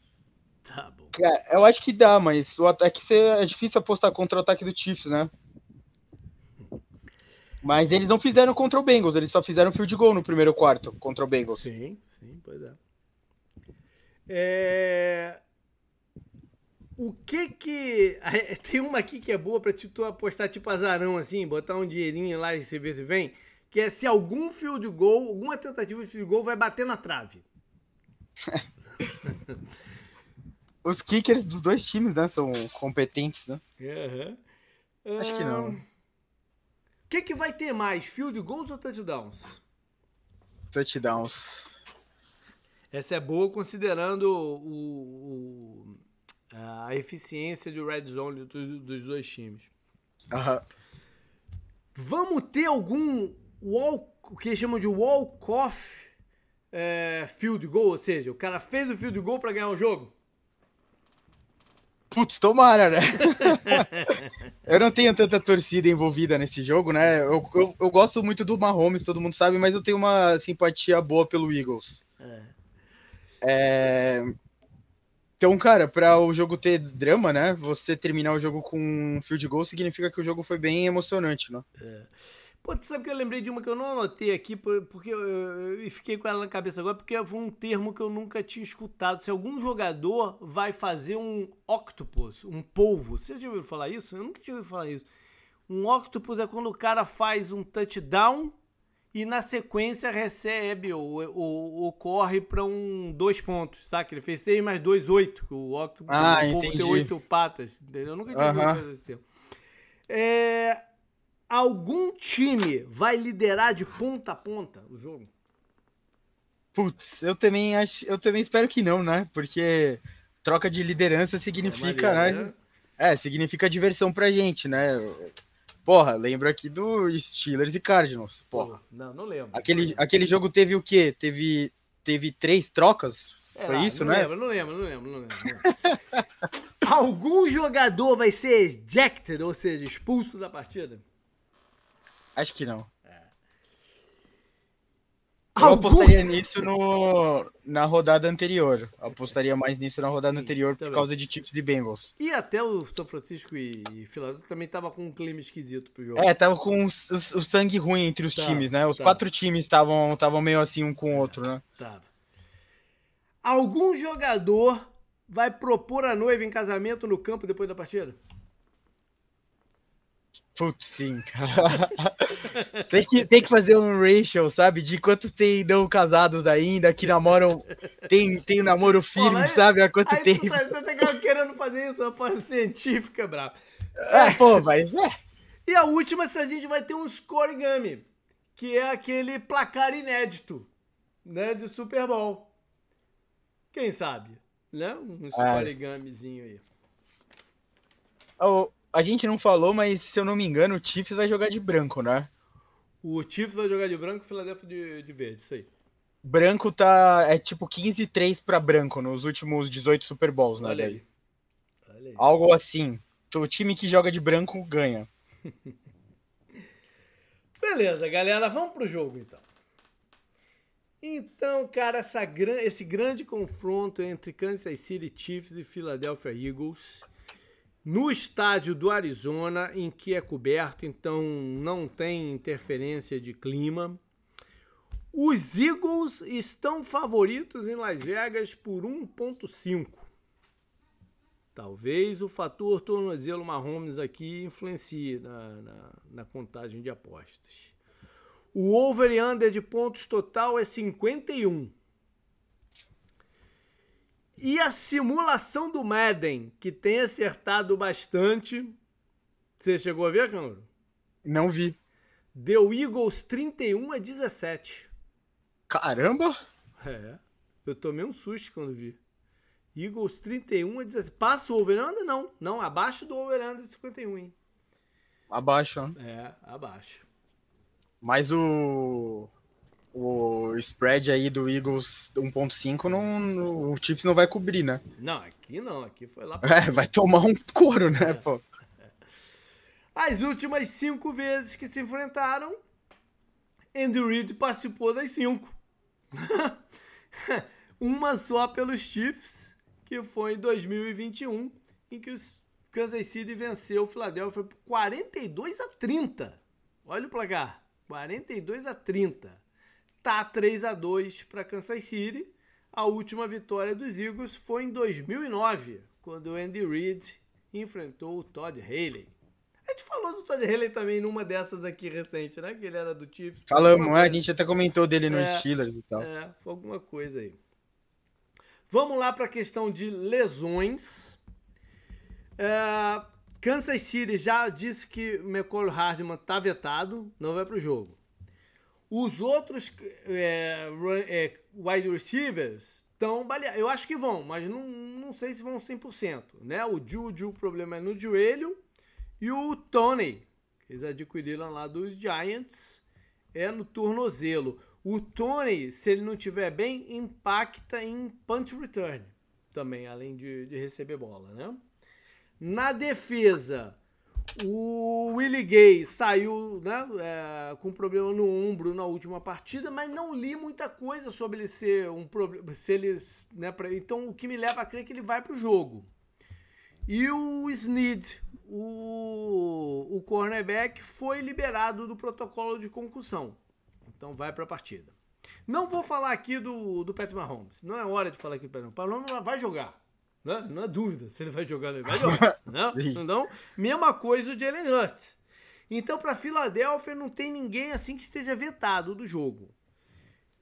Tá bom. Cara, eu acho que dá, mas o ataque é difícil apostar contra o ataque do Chiefs, né? Mas eles não fizeram contra o Bengals, eles só fizeram field goal no primeiro quarto contra o Bengals. Sim, sim, pois é. É o que que. [laughs] Tem uma aqui que é boa pra tu apostar tipo azarão assim, botar um dinheirinho lá e ver se vem. Que é se algum field goal, alguma tentativa de field goal vai bater na trave. [laughs] Os kickers dos dois times, né? São competentes, né? Uhum. Acho que não. O que, que vai ter mais? Field goals ou touchdowns? Touchdowns. Essa é boa considerando o, o a eficiência de red zone dos dois times. Uhum. Vamos ter algum walk, o que chamam de walk-off é, field goal, ou seja, o cara fez o field goal para ganhar o jogo? Putz, tomara, né? eu não tenho tanta torcida envolvida nesse jogo, né? Eu, eu, eu, gosto muito do Mahomes, todo mundo sabe, mas eu tenho uma simpatia boa pelo Eagles. É. É, então, cara, para o jogo ter drama, né? Você terminar o jogo com um field goal significa que o jogo foi bem emocionante, né? É. Pô, tu sabe que eu lembrei de uma que eu não anotei aqui, porque eu, fiquei com ela na cabeça agora, porque foi um termo que eu nunca tinha escutado. Se algum jogador vai fazer um octopus, um polvo, você já ouviu falar isso? Eu nunca tinha ouvido falar isso. Um octopus é quando o cara faz um touchdown e na sequência recebe ou, ou, ou corre para um dois pontos, sabe? Ele fez 6 mais 2, 8. O Octopus ah, tem oito patas, entendeu? Eu nunca tinha uh -huh. esse É, algum time vai liderar de ponta a ponta o jogo? Putz, eu também acho, eu também espero que não, né? Porque troca de liderança significa, é né? né? É, significa diversão pra gente, né? Porra, lembro aqui do Steelers e Cardinals. Porra. Não, não lembro. Aquele, aquele jogo teve o quê? Teve, teve três trocas? É, Foi isso, não né? Lembro, não lembro, não lembro, não lembro. [laughs] Algum jogador vai ser ejected, ou seja, expulso da partida? Acho que não. Eu Algum... apostaria nisso no, na rodada anterior. Eu apostaria mais nisso na rodada Sim, anterior por causa de Chiefs e Bengals. E até o São Francisco e Philadelphia também tava com um clima esquisito pro jogo. É, tava com o, o, sangue ruim entre os tá, times, né? Os tá. quatro times estavam meio assim um com o outro, né? Tava. Algum jogador vai propor a noiva em casamento no campo depois da partida? Putz, sim, cara. [laughs] tem, que, tem que fazer um ratio, sabe? De quantos tem não casados ainda, que namoram. Tem, tem um namoro firme, pô, sabe? Há quanto aí tempo. Você tá, tá querendo fazer isso, uma coisa científica, bravo. É, pô, mas. É. E a última, se a gente vai ter um scoregami, que é aquele placar inédito, né? De Super Bowl. Quem sabe? Né? Um scoregamizinho aí. Oh, a gente não falou, mas se eu não me engano, o Chiefs vai jogar de branco, né? O Chiefs vai jogar de branco e o Philadelphia de, de verde, isso aí. branco tá. É tipo 15-3 para branco nos últimos 18 Super Bowls, né? Olha aí. Olha aí. Algo assim. O time que joga de branco ganha. [laughs] Beleza, galera, vamos pro jogo então. Então, cara, essa, esse grande confronto entre Kansas City Chiefs e Philadelphia Eagles no estádio do Arizona, em que é coberto, então não tem interferência de clima. Os Eagles estão favoritos em Las Vegas por 1.5. Talvez o fator tornozelo Mahomes aqui influencie na, na, na contagem de apostas. O over e under de pontos total é 51. E a simulação do Madden, que tem acertado bastante. Você chegou a ver, Câmara? Não vi. Deu Eagles 31 a 17. Caramba! É. Eu tomei um susto quando vi. Eagles 31 a 17. Passa o over-under? Não. Não, abaixo do over-under 51, hein? Abaixo, hein? É, abaixo. Mas o o spread aí do Eagles 1.5 não, o Chiefs não vai cobrir, né? Não, aqui não, aqui foi lá. [laughs] É, vai tomar um couro, né, é. pô? As últimas cinco vezes que se enfrentaram, Andy Reid participou das cinco. [laughs] Uma só pelos Chiefs, que foi em 2021, em que o Kansas City venceu o Philadelphia por 42 a 30. Olha o placar, 42 a 30. Tá 3 a 2 para Kansas City. A última vitória dos Eagles foi em 2009, quando o Andy Reid enfrentou o Todd Haley. A gente falou do Todd Haley também numa dessas aqui recente, né? Que ele era do Chiefs. Falamos, é? A gente até comentou dele no é, Steelers e tal. É, foi alguma coisa aí. Vamos lá para a questão de lesões. É, Kansas City já disse que McCall Hardman tá vetado, não vai para o jogo. Os outros é, é, wide receivers estão baleados. Eu acho que vão, mas não, não sei se vão 100%. Né? O Juju, o problema é no joelho. E o Tony, que eles adquiriram lá dos Giants, é no tornozelo. O Tony, se ele não tiver bem, impacta em punt return também, além de, de receber bola, né? Na defesa, o Willie Gay saiu né, é, com problema no ombro na última partida, mas não li muita coisa sobre ele ser um problema. Se né, pra, então o que me leva a crer que ele vai para o jogo. E o Snead, o, o cornerback, foi liberado do protocolo de concussão. Então vai para a partida. Não vou falar aqui do, do Patrick Mahomes. Não é hora de falar aqui do Mahomes. Mahomes vai jogar. Né? Não há dúvida se ele vai jogar, ele vai jogar. né? Então, mesma coisa o Jalen Hurts. Então, para Filadélfia, não tem ninguém assim que esteja vetado do jogo.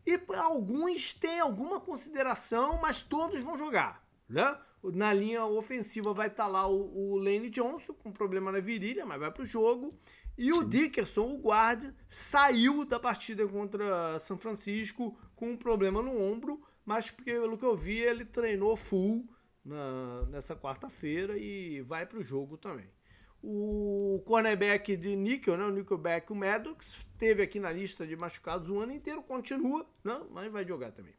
E alguns têm alguma consideração, mas todos vão jogar. Né? Na linha ofensiva vai estar tá lá o, o Lane Johnson com problema na virilha, mas vai para o jogo. E Sim. o Dickerson, o guarda, saiu da partida contra São Francisco com um problema no ombro, mas pelo que eu vi, ele treinou full na, nessa quarta-feira e vai para o jogo também. O cornerback de Nickel, né, o Nickelback, o Maddox, teve aqui na lista de machucados o ano inteiro, continua, né, mas vai jogar também.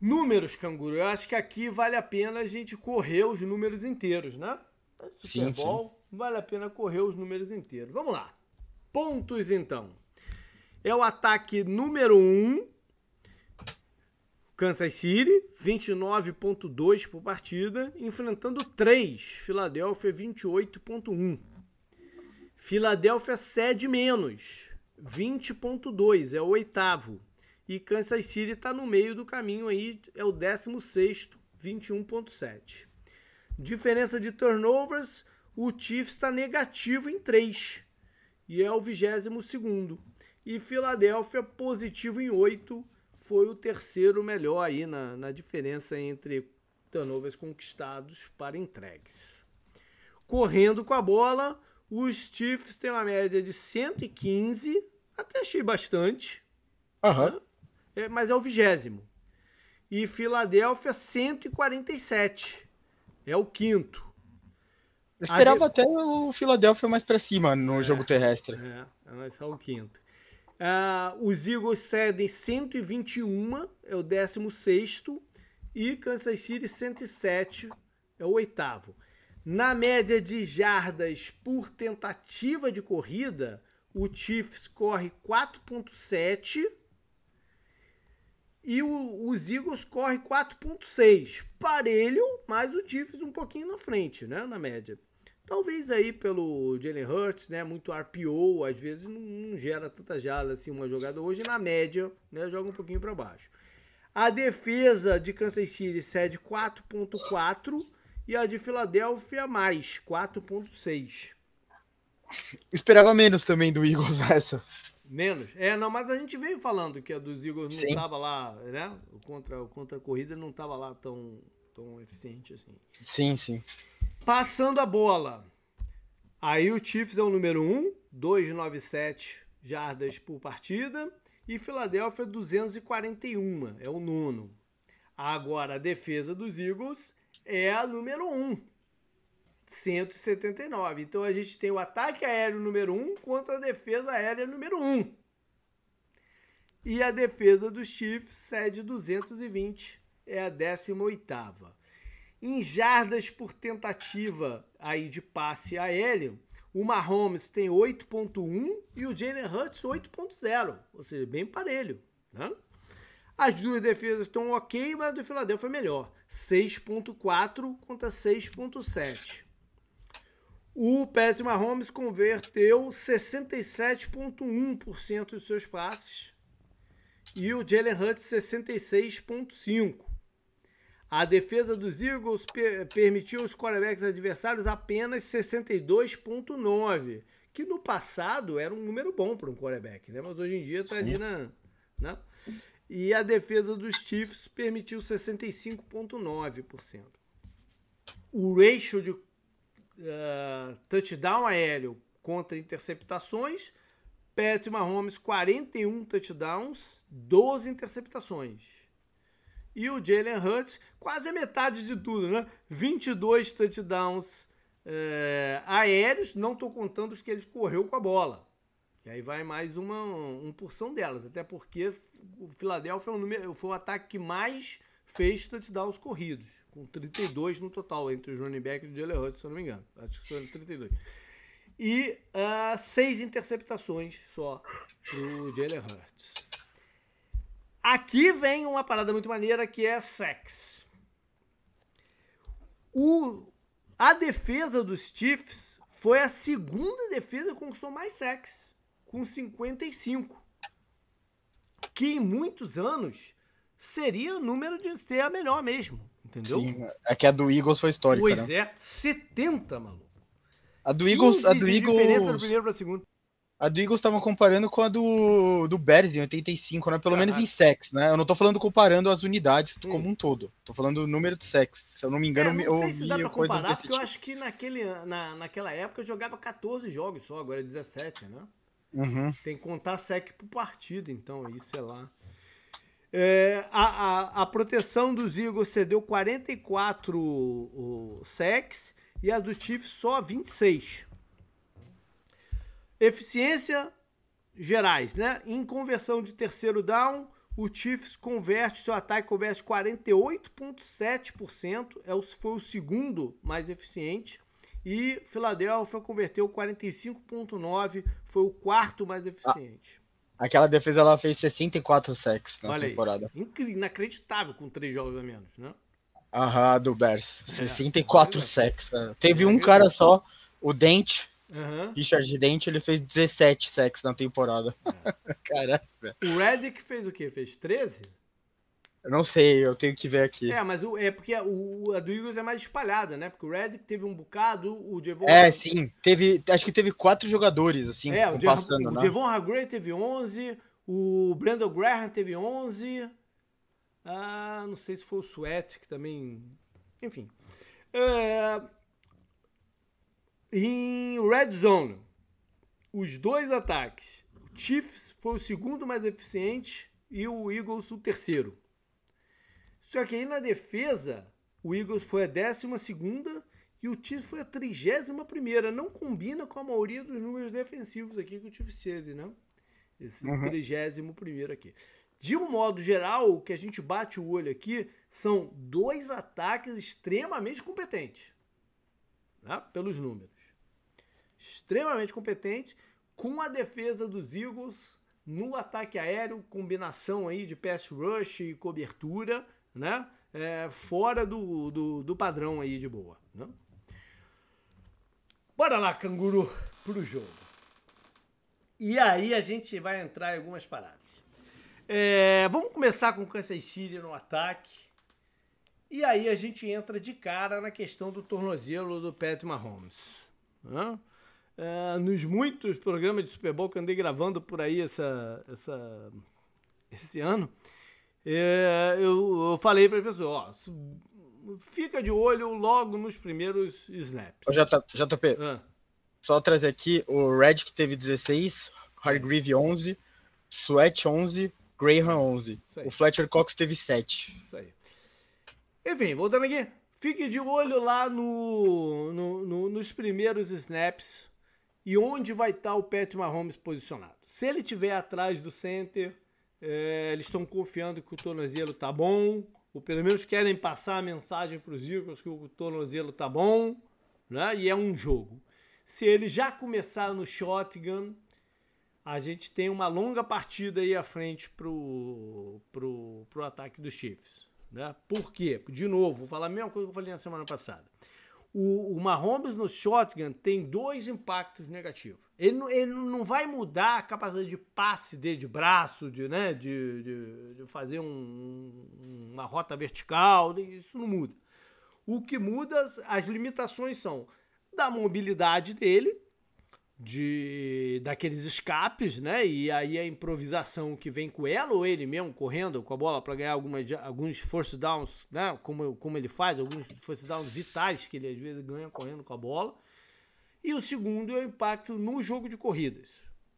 Números, canguru. Eu acho que aqui vale a pena a gente correr os números inteiros, né? Super sim, Bowl, sim. vale a pena correr os números inteiros. Vamos lá. Pontos, então. É o ataque número 1 um Kansas City, 29.2 por partida, enfrentando 3, Filadélfia 28.1. Filadélfia cede menos, 20.2, é o oitavo. E Kansas City está no meio do caminho aí, é o 16, 21.7. Diferença de turnovers, o Chiefs está negativo em 3 e é o 22 segundo. E Filadélfia positivo em 8 foi o terceiro melhor aí na, na diferença entre turnovers conquistados para entregues. Correndo com a bola, os Chiefs têm uma média de 115, até achei bastante, uhum. né? é, mas é o vigésimo. E Filadélfia 147, é o quinto. Eu esperava até o Filadélfia mais para cima no é, jogo terrestre. É, mas é o quinto. Uh, os Eagles cedem 121, é o 16 e Kansas City 107 é o oitavo. Na média de jardas por tentativa de corrida, o Chiefs corre 4.7 e o, os Eagles corre 4.6. Parelho, mas o Chiefs um pouquinho na frente, né, na média. Talvez aí pelo Jalen Hurts, né? Muito RPO, às vezes não, não gera tanta jala assim uma jogada. Hoje, na média, né? Joga um pouquinho para baixo. A defesa de Kansas City cede 4.4 e a de Filadélfia mais 4.6. Esperava menos também do Eagles essa. Menos? É, não, mas a gente veio falando que a dos Eagles não estava lá, né? O contra, o contra a corrida não estava lá tão, tão eficiente assim. Sim, sim. Passando a bola. Aí o Chiefs é o número 1, 297 jardas por partida. E Filadélfia 241, é o nono. Agora a defesa dos Eagles é a número 1, 179. Então a gente tem o ataque aéreo número 1 contra a defesa aérea número 1. E a defesa dos Chiefs cede 220, é a 18ª. Em jardas por tentativa aí de passe aéreo, o Mahomes tem 8.1 e o Jalen Hurts 8.0, ou seja, bem parelho. Né? As duas defesas estão ok, mas a do Philadelphia é melhor. 6.4 contra 6.7. O Patrick Mahomes converteu 67.1% dos seus passes e o Jalen Hurts 66.5%. A defesa dos Eagles per permitiu aos quarterbacks adversários apenas 62,9, que no passado era um número bom para um quarterback, né? mas hoje em dia está ali na. Né? E a defesa dos Chiefs permitiu 65,9%. O ratio de uh, touchdown aéreo contra interceptações, Pat Mahomes 41 touchdowns, 12 interceptações. E o Jalen Hurts, quase a metade de tudo, né? 22 touchdowns é, aéreos, não estou contando os que ele correu com a bola. E aí vai mais uma, uma porção delas, até porque o Philadelphia foi o, número, foi o ataque que mais fez touchdowns corridos, com 32 no total, entre o running back e o Jalen Hurts, se eu não me engano. Acho que foram 32. E uh, seis interceptações só pro Jalen Hurts. Aqui vem uma parada muito maneira que é sex. O, a defesa dos Chiefs foi a segunda defesa que conquistou mais sex, com 55. Que em muitos anos seria o número de ser a melhor mesmo, entendeu? Sim, é que a do Eagles foi histórica, Pois né? é, 70, maluco. A do Eagles, a do Eagles diferença do primeiro para segundo. A do Eagles estavam comparando com a do, do Bears em 85, né? Pelo menos em sex, né? Eu não tô falando comparando as unidades hum. como um todo. Tô falando o número de sex. Se eu não me engano, é, não eu se dá pra comparar, porque tipo. eu acho que naquele, na, naquela época eu jogava 14 jogos só, agora é 17, né? Uhum. Tem que contar sec por partida, então, aí, sei lá. É, a, a, a, proteção dos Eagles cedeu 44 o, sex e a do Chiefs só 26. Eficiência gerais, né? Em conversão de terceiro down, o Chiefs converte, seu ataque converte 48,7%, é o, foi o segundo mais eficiente. E Philadelphia converteu 45,9%, foi o quarto mais eficiente. Ah, aquela defesa ela fez 64 sacks na Olha temporada. Aí, inacreditável com três jogos a menos, né? Aham, do Bears. 64 é, sacks. Né? Teve um cara só, o Dente, Uhum. Richard Dent, ele fez 17 sacks na temporada. É. [laughs] Caraca. O Redick fez o quê? Fez 13? Eu não sei, eu tenho que ver aqui. É, mas o, é porque a, o, a do Eagles é mais espalhada, né? Porque o Redick teve um bocado, o Devon... É, sim. Teve, acho que teve quatro jogadores, assim, é, o passando, o, né? O Devon Hargrave teve 11, o Brandon Graham teve 11, ah, não sei se foi o Sweat, que também... Enfim. É, em Red Zone, os dois ataques. O Chiefs foi o segundo mais eficiente e o Eagles o terceiro. Só que aí na defesa, o Eagles foi a décima segunda e o Chiefs foi a trigésima primeira. Não combina com a maioria dos números defensivos aqui que o Chiefs teve, né? Esse uhum. 31 aqui. De um modo geral, o que a gente bate o olho aqui são dois ataques extremamente competentes. Né? Pelos números. Extremamente competentes, com a defesa dos Eagles no ataque aéreo, combinação aí de pass rush e cobertura, né? É, fora do, do, do, padrão aí de boa. Né? Bora lá, canguru, pro jogo. E aí a gente vai entrar em algumas paradas. É, vamos começar com o Kansas City no ataque. E aí a gente entra de cara na questão do tornozelo do Pat Mahomes. Né? É, nos muitos programas de Super Bowl que andei gravando por aí essa, essa, esse ano, é, eu, eu, falei para as pessoas, ó, fica de olho logo nos primeiros snaps. JP, ah. só trazer aqui, o Red que teve 16, Hargreave 11, Sweat 11, Graham 11. O Fletcher Cox teve 7. Isso aí. Enfim, voltando aqui. Fique de olho lá no, no, no, nos primeiros snaps e onde vai estar o Patrick Mahomes posicionado. Se ele estiver atrás do center, é, eles estão confiando que o tornozelo tá bom, ou pelo menos querem passar a mensagem para os Eagles que o tornozelo tá bom, né? E é um jogo. Se ele já começar no shotgun, a gente tem uma longa partida aí à frente pro, pro, pro ataque dos Chiefs. Né? Por quê? De novo, vou falar a mesma coisa que eu falei na semana passada. O, o Mahomes no shotgun tem dois impactos negativos. Ele, ele não vai mudar a capacidade de passe dele, de braço, de, né, de, de, de fazer um, uma rota vertical, isso não muda. O que muda, as limitações são da mobilidade dele, de daqueles escapes, né? E aí a improvisação que vem com ela ou ele mesmo correndo com a bola para ganhar algumas, alguns force downs, né? Como, como ele faz, alguns force downs vitais que ele às vezes ganha correndo com a bola. E o segundo é o impacto no jogo de corridas.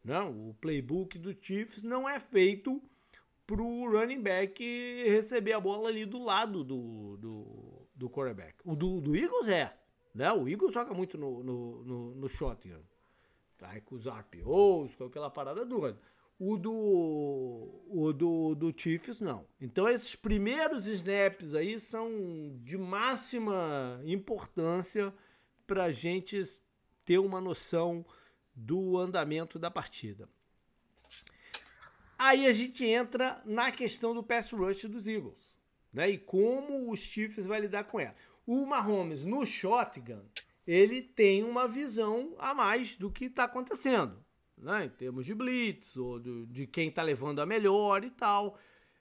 Né? O playbook do Chiefs não é feito para o running back receber a bola ali do lado do, do, do quarterback. O do, do Eagles é. Né? O Eagles joga muito no, no, no, no shotgun. Tá? Com os RPOs, com aquela parada doida. O do, o do, do Chiefs, não. Então, esses primeiros snaps aí são de máxima importância para a gente ter uma noção do andamento da partida. Aí a gente entra na questão do pass rush dos Eagles. Né? E como os Chiefs vai lidar com ela. O Mahomes no shotgun, ele tem uma visão a mais do que está acontecendo, né? em termos de blitz, ou de quem está levando a melhor e tal.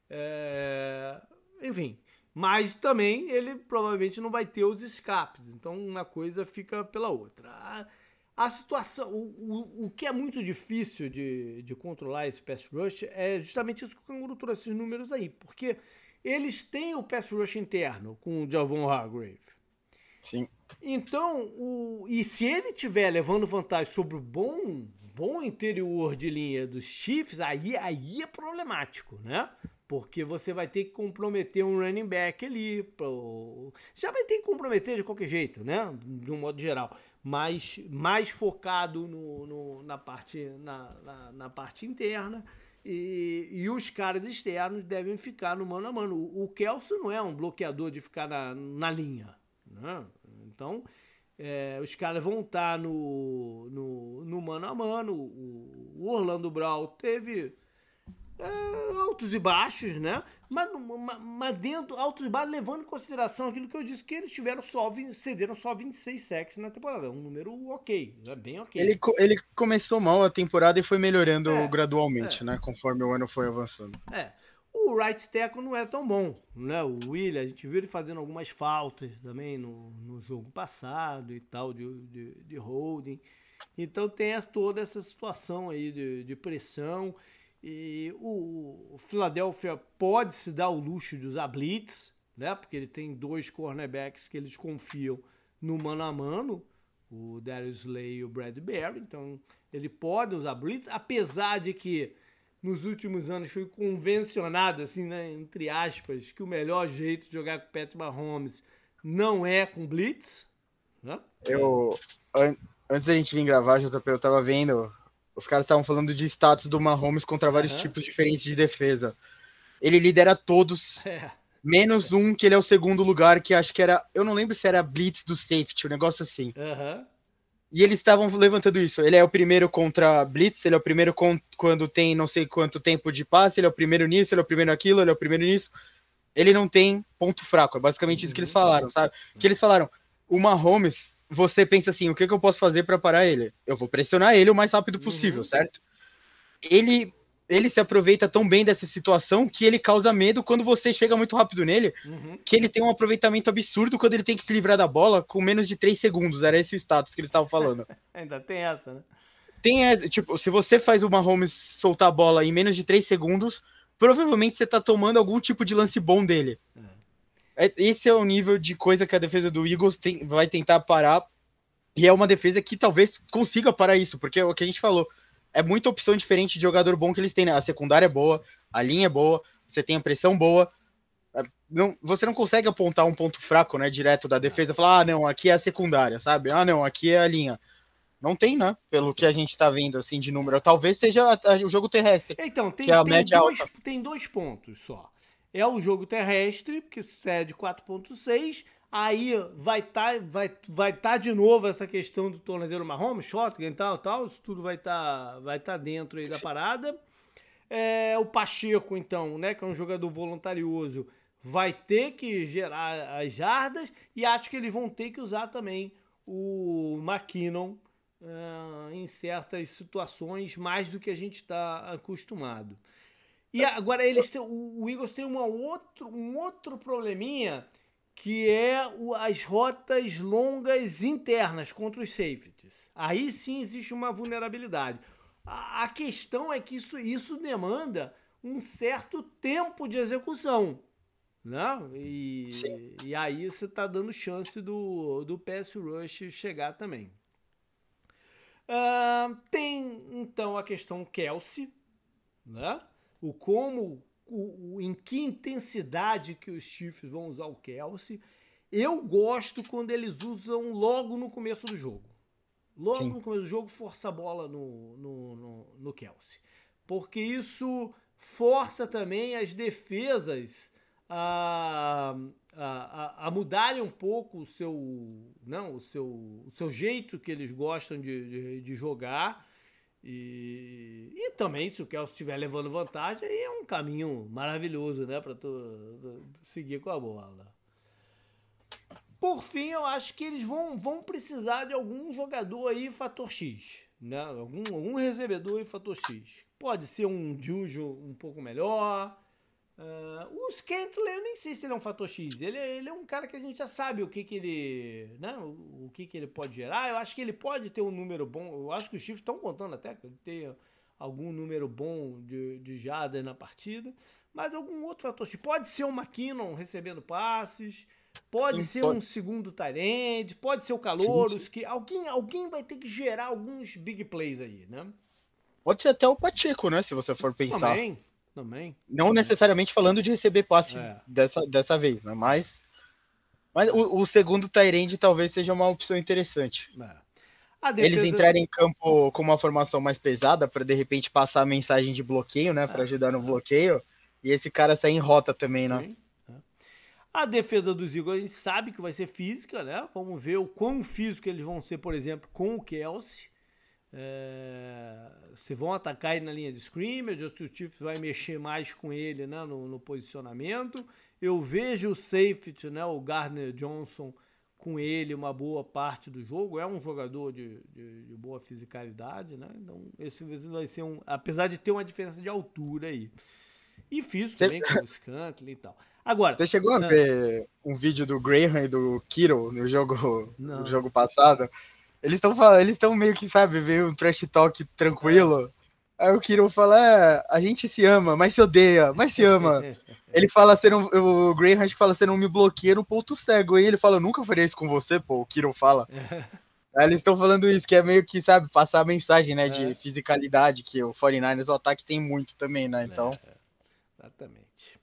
É... Enfim, mas também ele provavelmente não vai ter os escapes, então uma coisa fica pela outra. A, a situação, o, o, o, que é muito difícil de, de controlar esse pass rush é justamente isso que o Canguru trouxe esses números aí, porque eles têm o pass rush interno com o Javon Hargrave. Sim. Então, o, e se ele tiver levando vantagem sobre o bom, bom interior de linha dos Chiefs, aí, aí é problemático, né? Porque você vai ter que comprometer um running back ali. Pro... Já vai ter que comprometer de qualquer jeito, né? De um modo geral. Mas mais focado no, no na, parte, na, na, na, parte interna. E, e os caras externos devem ficar no mano a mano. O, o Kelso não é um bloqueador de ficar na, na linha. Né? Então, é, os caras vão estar tá no, no, no, mano a mano. O, o Orlando Brown teve é, altos e baixos, né? Mas, mas, dentro, altos e baixos, levando em consideração aquilo que eu disse, que eles tiveram só, cederam só 26 sacks na temporada. É um número ok, é bem ok. Ele, ele começou mal a temporada e foi melhorando é, gradualmente, é. né? Conforme o ano foi avançando. É. O right tackle não é tão bom, né? O William, a gente viu ele fazendo algumas faltas também no, no jogo passado e tal, de, de, de holding. Então tem toda essa situação aí de, de pressão. E o, o Philadelphia pode se dar o luxo de usar blitz, né? Porque ele tem dois cornerbacks que eles confiam no mano a mano, o Darius Slay e o Bradbury. Então ele pode usar blitz, apesar de que nos últimos anos foi convencionado, assim, né, entre aspas, que o melhor jeito de jogar com o Patrick Mahomes não é com blitz. Né? Eu, an antes da gente vir gravar, JP, eu tava vendo Os caras estavam falando de status do Mahomes contra vários uhum. tipos diferentes de defesa. Ele lidera todos, é. menos um que ele é o segundo lugar, que acho que era. Eu não lembro se era Blitz do safety, um negócio assim. Uhum. E eles estavam levantando isso. Ele é o primeiro contra Blitz, ele é o primeiro quando tem não sei quanto tempo de passe, ele é o primeiro nisso, ele é o primeiro aquilo, ele é o primeiro nisso. Ele não tem ponto fraco. É basicamente isso que eles falaram, sabe? Que eles falaram: o Mahomes, você pensa assim, o que, que eu posso fazer para parar ele? Eu vou pressionar ele o mais rápido possível, uhum. certo? Ele ele se aproveita tão bem dessa situação que ele causa medo quando você chega muito rápido nele, uhum. que ele tem um aproveitamento absurdo quando ele tem que se livrar da bola com menos de 3 segundos. Era esse o status que eles estavam falando. [laughs] Ainda tem essa, né? Tem essa, tipo, se você faz o Mahomes soltar a bola em menos de 3 segundos, provavelmente você tá tomando algum tipo de lance bom dele. Uhum. Esse é o nível de coisa que a defesa do Eagles tem, vai tentar parar. E é uma defesa que talvez consiga parar isso, porque é o que a gente falou é muita opção diferente de jogador bom que eles têm, né? A secundária é boa, a linha é boa, você tem a pressão boa. É, não, você não consegue apontar um ponto fraco, né? Direto da defesa, falar, ah, não, aqui é a secundária, sabe? Ah, não, aqui é a linha. Não tem, né? Pelo que a gente tá vendo, assim, de número. Talvez seja o jogo terrestre. Então, tem, é tem, dois, tem dois pontos só. É o jogo terrestre, que cede 4.6, Aí vai estar tá, vai, vai tá de novo essa questão do torneiro marrom, shotgun e tal, tal, isso tudo vai estar tá, vai tá dentro aí da parada. É, o Pacheco, então, né, que é um jogador voluntarioso, vai ter que gerar as jardas e acho que eles vão ter que usar também o McKinnon uh, em certas situações mais do que a gente está acostumado. E agora eles têm, o Eagles tem uma outro, um outro probleminha que é as rotas longas internas contra os safeties. Aí sim existe uma vulnerabilidade. A questão é que isso, isso demanda um certo tempo de execução. Né? E, e aí você está dando chance do, do pass rush chegar também. Uh, tem então a questão Kelsey, né? o como o, o, em que intensidade que os Chiefs vão usar o Kelsey. Eu gosto quando eles usam logo no começo do jogo. Logo Sim. no começo do jogo, força a bola no, no, no, no Kelsey. Porque isso força também as defesas a, a, a, mudarem um pouco o seu, não, o seu, o seu jeito que eles gostam de, de, de jogar e, e também, se o Kelsey estiver levando vantagem, aí é um caminho maravilhoso, né? Para tu, seguir com a bola. Por fim, eu acho que eles vão, vão precisar de algum jogador aí fator X, né? Algum, algum recebedor aí fator X. Pode ser um Juju um pouco melhor, Uh, o Scantler, eu nem sei se ele é um fator X. Ele, é, ele é um cara que a gente já sabe o que, que ele. Né, o, o que, que ele pode gerar. Eu acho que ele pode ter um número bom. Eu acho que os Chiefs estão contando até que ele tenha algum número bom de, de jadas na partida. Mas algum outro fator X. Pode ser o McKinnon recebendo passes. Pode sim, ser pode... um segundo Tyrande, pode ser o Calouros, que alguém, alguém vai ter que gerar alguns big plays aí, né? Pode ser até o Pacheco, né? Se você for pensar. Também, também. Não necessariamente falando de receber passe é. dessa, dessa vez, né? Mas, mas o, o segundo Tyrande talvez seja uma opção interessante. É. Defesa... Eles entrarem em campo com uma formação mais pesada para de repente passar a mensagem de bloqueio, né? Para é. ajudar no bloqueio. E esse cara sair em rota também, né? Sim. É. A defesa dos Eagles a gente sabe que vai ser física, né? Vamos ver o quão físico eles vão ser, por exemplo, com o Kelsey. É, se vão atacar ele na linha de scrimmage, ou se o Chiefs vai mexer mais com ele né, no, no, posicionamento. Eu vejo o safety, né, o Gardner Johnson, com ele uma boa parte do jogo. É um jogador de, de, de boa fisicalidade, né? Então, esse vai ser um. Apesar de ter uma diferença de altura aí. E físico Você... também, com o Scantley e tal. Agora. Você chegou a ver um vídeo do Graham e do Kiro no jogo, no jogo passado? Eles estão falando, eles estão meio que, sabe, veio um trash talk tranquilo. Aí o Kiro fala: é, a gente se ama, mas se odeia, mas se ama. [laughs] ele fala, não, o que fala, você não me bloqueia no ponto cego. E ele fala, eu nunca faria isso com você, pô. O Kiro fala. [laughs] Aí eles estão falando isso, que é meio que, sabe, passar a mensagem, né, de é. fisicalidade, que o 49ers, o ataque tem muito também, né, então... É, exatamente.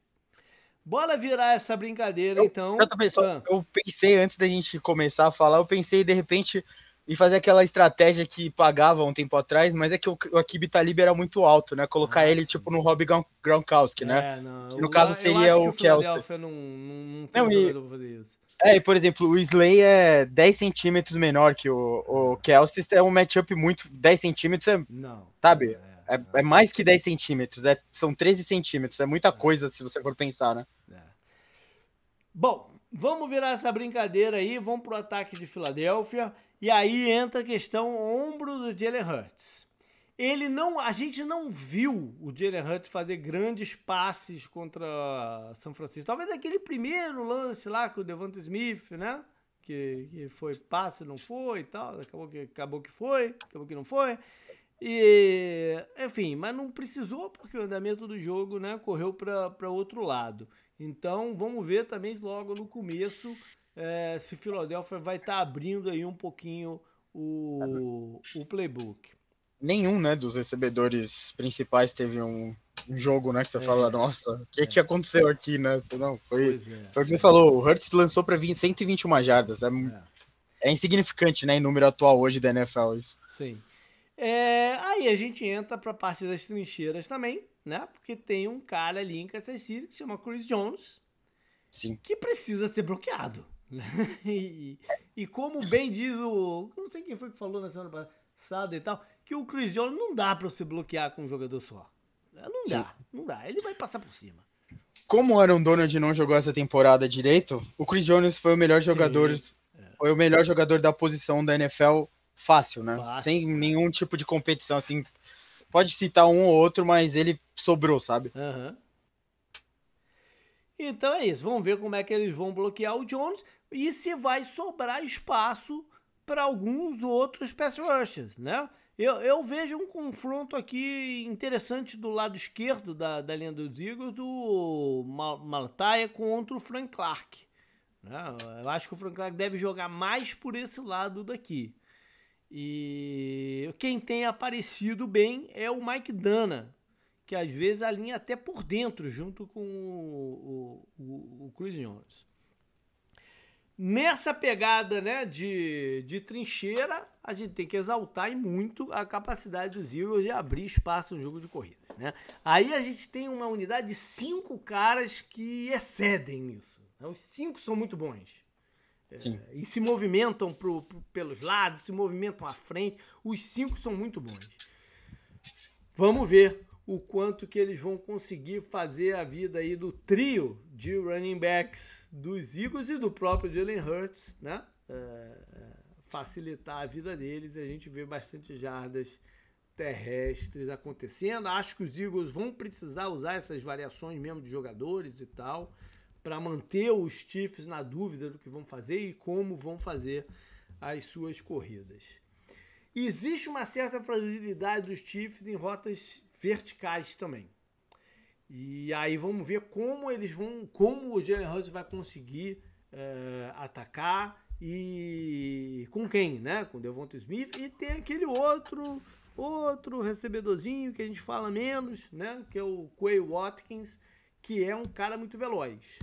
Bora virar essa brincadeira, eu, então. Eu, também, só, ah. eu pensei, antes da gente começar a falar, eu pensei, de repente, e fazer aquela estratégia que pagava um tempo atrás, mas é que o, o Akib Talib era muito alto, né? Colocar ah, ele tipo no Rob Gronkowski, né? É, não. no caso seria o Kelsey. Não, não, não, não fazer isso. É, e, por exemplo, o Slay é 10 centímetros menor que o, o Kelsey, é um matchup muito. 10 centímetros é. Não. Sabe? É, é, é mais que 10 centímetros, é, são 13 centímetros, é muita é. coisa se você for pensar, né? É. Bom, vamos virar essa brincadeira aí, vamos pro ataque de Filadélfia. E aí entra a questão ombro do Jalen Hurts. Ele não, a gente não viu o Jalen Hurts fazer grandes passes contra São Francisco. Talvez aquele primeiro lance lá com o Devonta Smith, né? Que, que foi passe, não foi e tal. Acabou que, acabou que foi, acabou que não foi. E, enfim, mas não precisou porque o andamento do jogo né, correu para outro lado. Então vamos ver também logo no começo é, se Philadelphia vai estar tá abrindo aí um pouquinho o, o playbook. Nenhum, né, dos recebedores principais teve um, um jogo, né, que você é. fala, nossa, o que, é. que aconteceu aqui, né? Não, foi, é. foi o que você falou, o Hurts lançou para 121 jardas, é, é, insignificante, né, em número atual hoje da NFL isso. Sim. É, aí a gente entra para a parte das trincheiras também, né? Porque tem um cara ali em Kansas City que se chama Chris Jones, Sim. que precisa ser bloqueado. [laughs] e, e, como bem diz o. Não sei quem foi que falou na semana passada e tal, que o Chris Jones não dá para você bloquear com um jogador só. Não Sim. dá, não dá. Ele vai passar por cima. Como o Aaron Donald não jogou essa temporada direito, o Chris Jones foi o melhor jogador. É. Foi o melhor jogador da posição da NFL fácil, né? Fácil. Sem nenhum tipo de competição, assim. Pode citar um ou outro, mas ele sobrou, sabe? Uhum. Então é isso. Vamos ver como é que eles vão bloquear o Jones e se vai sobrar espaço para alguns outros pass rushers, né? Eu, eu, vejo um confronto aqui interessante do lado esquerdo da, da linha dos Eagles, do Maltaia contra o Frank Clark. Né? Eu acho que o Frank Clark deve jogar mais por esse lado daqui. E quem tem aparecido bem é o Mike Dana, que às vezes alinha até por dentro, junto com o, o, o Chris Jones. Nessa pegada né, de, de trincheira, a gente tem que exaltar e muito a capacidade dos Eagles de abrir espaço no jogo de corrida. Né? Aí a gente tem uma unidade de cinco caras que excedem nisso. Né? Os cinco são muito bons. É, e se movimentam pro, pro, pelos lados, se movimentam à frente. Os cinco são muito bons. Vamos ver o quanto que eles vão conseguir fazer a vida aí do trio de running backs dos Eagles e do próprio Jalen Hurts, né? É, é, facilitar a vida deles. A gente vê bastante jardas terrestres acontecendo. Acho que os Eagles vão precisar usar essas variações mesmo de jogadores e tal para manter os Chiefs na dúvida do que vão fazer e como vão fazer as suas corridas. Existe uma certa fragilidade dos Chiefs em rotas verticais também. E aí vamos ver como eles vão, como o Jalen Hurts vai conseguir é, atacar e com quem, né? Com o Devonta Smith e tem aquele outro outro recebedorzinho que a gente fala menos, né? Que é o Quay Watkins, que é um cara muito veloz.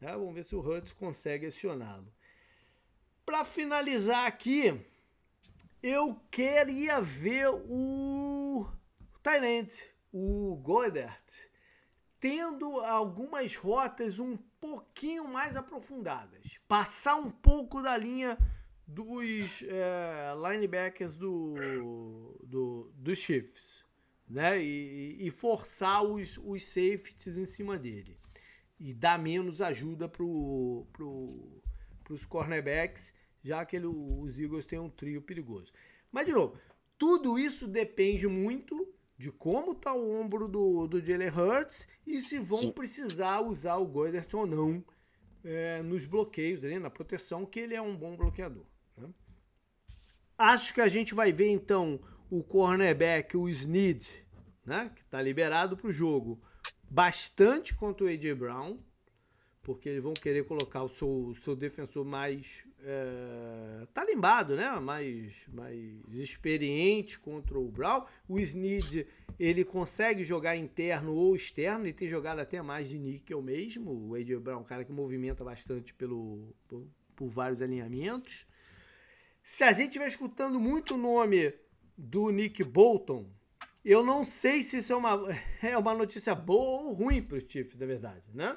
Né? Vamos ver se o Hurts consegue acioná-lo. Para finalizar aqui, eu queria ver o Thailand, o Godert, tendo algumas rotas um pouquinho mais aprofundadas. Passar um pouco da linha dos é, linebackers do, do, dos Chiefs. Né? E, e forçar os, os safeties em cima dele. E dar menos ajuda para pro, os cornerbacks, já que ele, os Eagles têm um trio perigoso. Mas, de novo, tudo isso depende muito de como está o ombro do, do Jalen Hurts e se vão Sim. precisar usar o Goddard ou não é, nos bloqueios, né, na proteção, que ele é um bom bloqueador. Né? Acho que a gente vai ver então o cornerback, o Snead, né, que está liberado para o jogo, bastante contra o A.J. Brown porque eles vão querer colocar o seu, seu defensor mais é, talimbado, né? Mais, mais experiente contra o Brown. O Snead, ele consegue jogar interno ou externo, ele tem jogado até mais de níquel mesmo. O AJ Brown é um cara que movimenta bastante pelo, por, por vários alinhamentos. se a gente estiver escutando muito o nome do Nick Bolton, eu não sei se isso é uma, [laughs] é uma notícia boa ou ruim para os Chiefs, na verdade, né?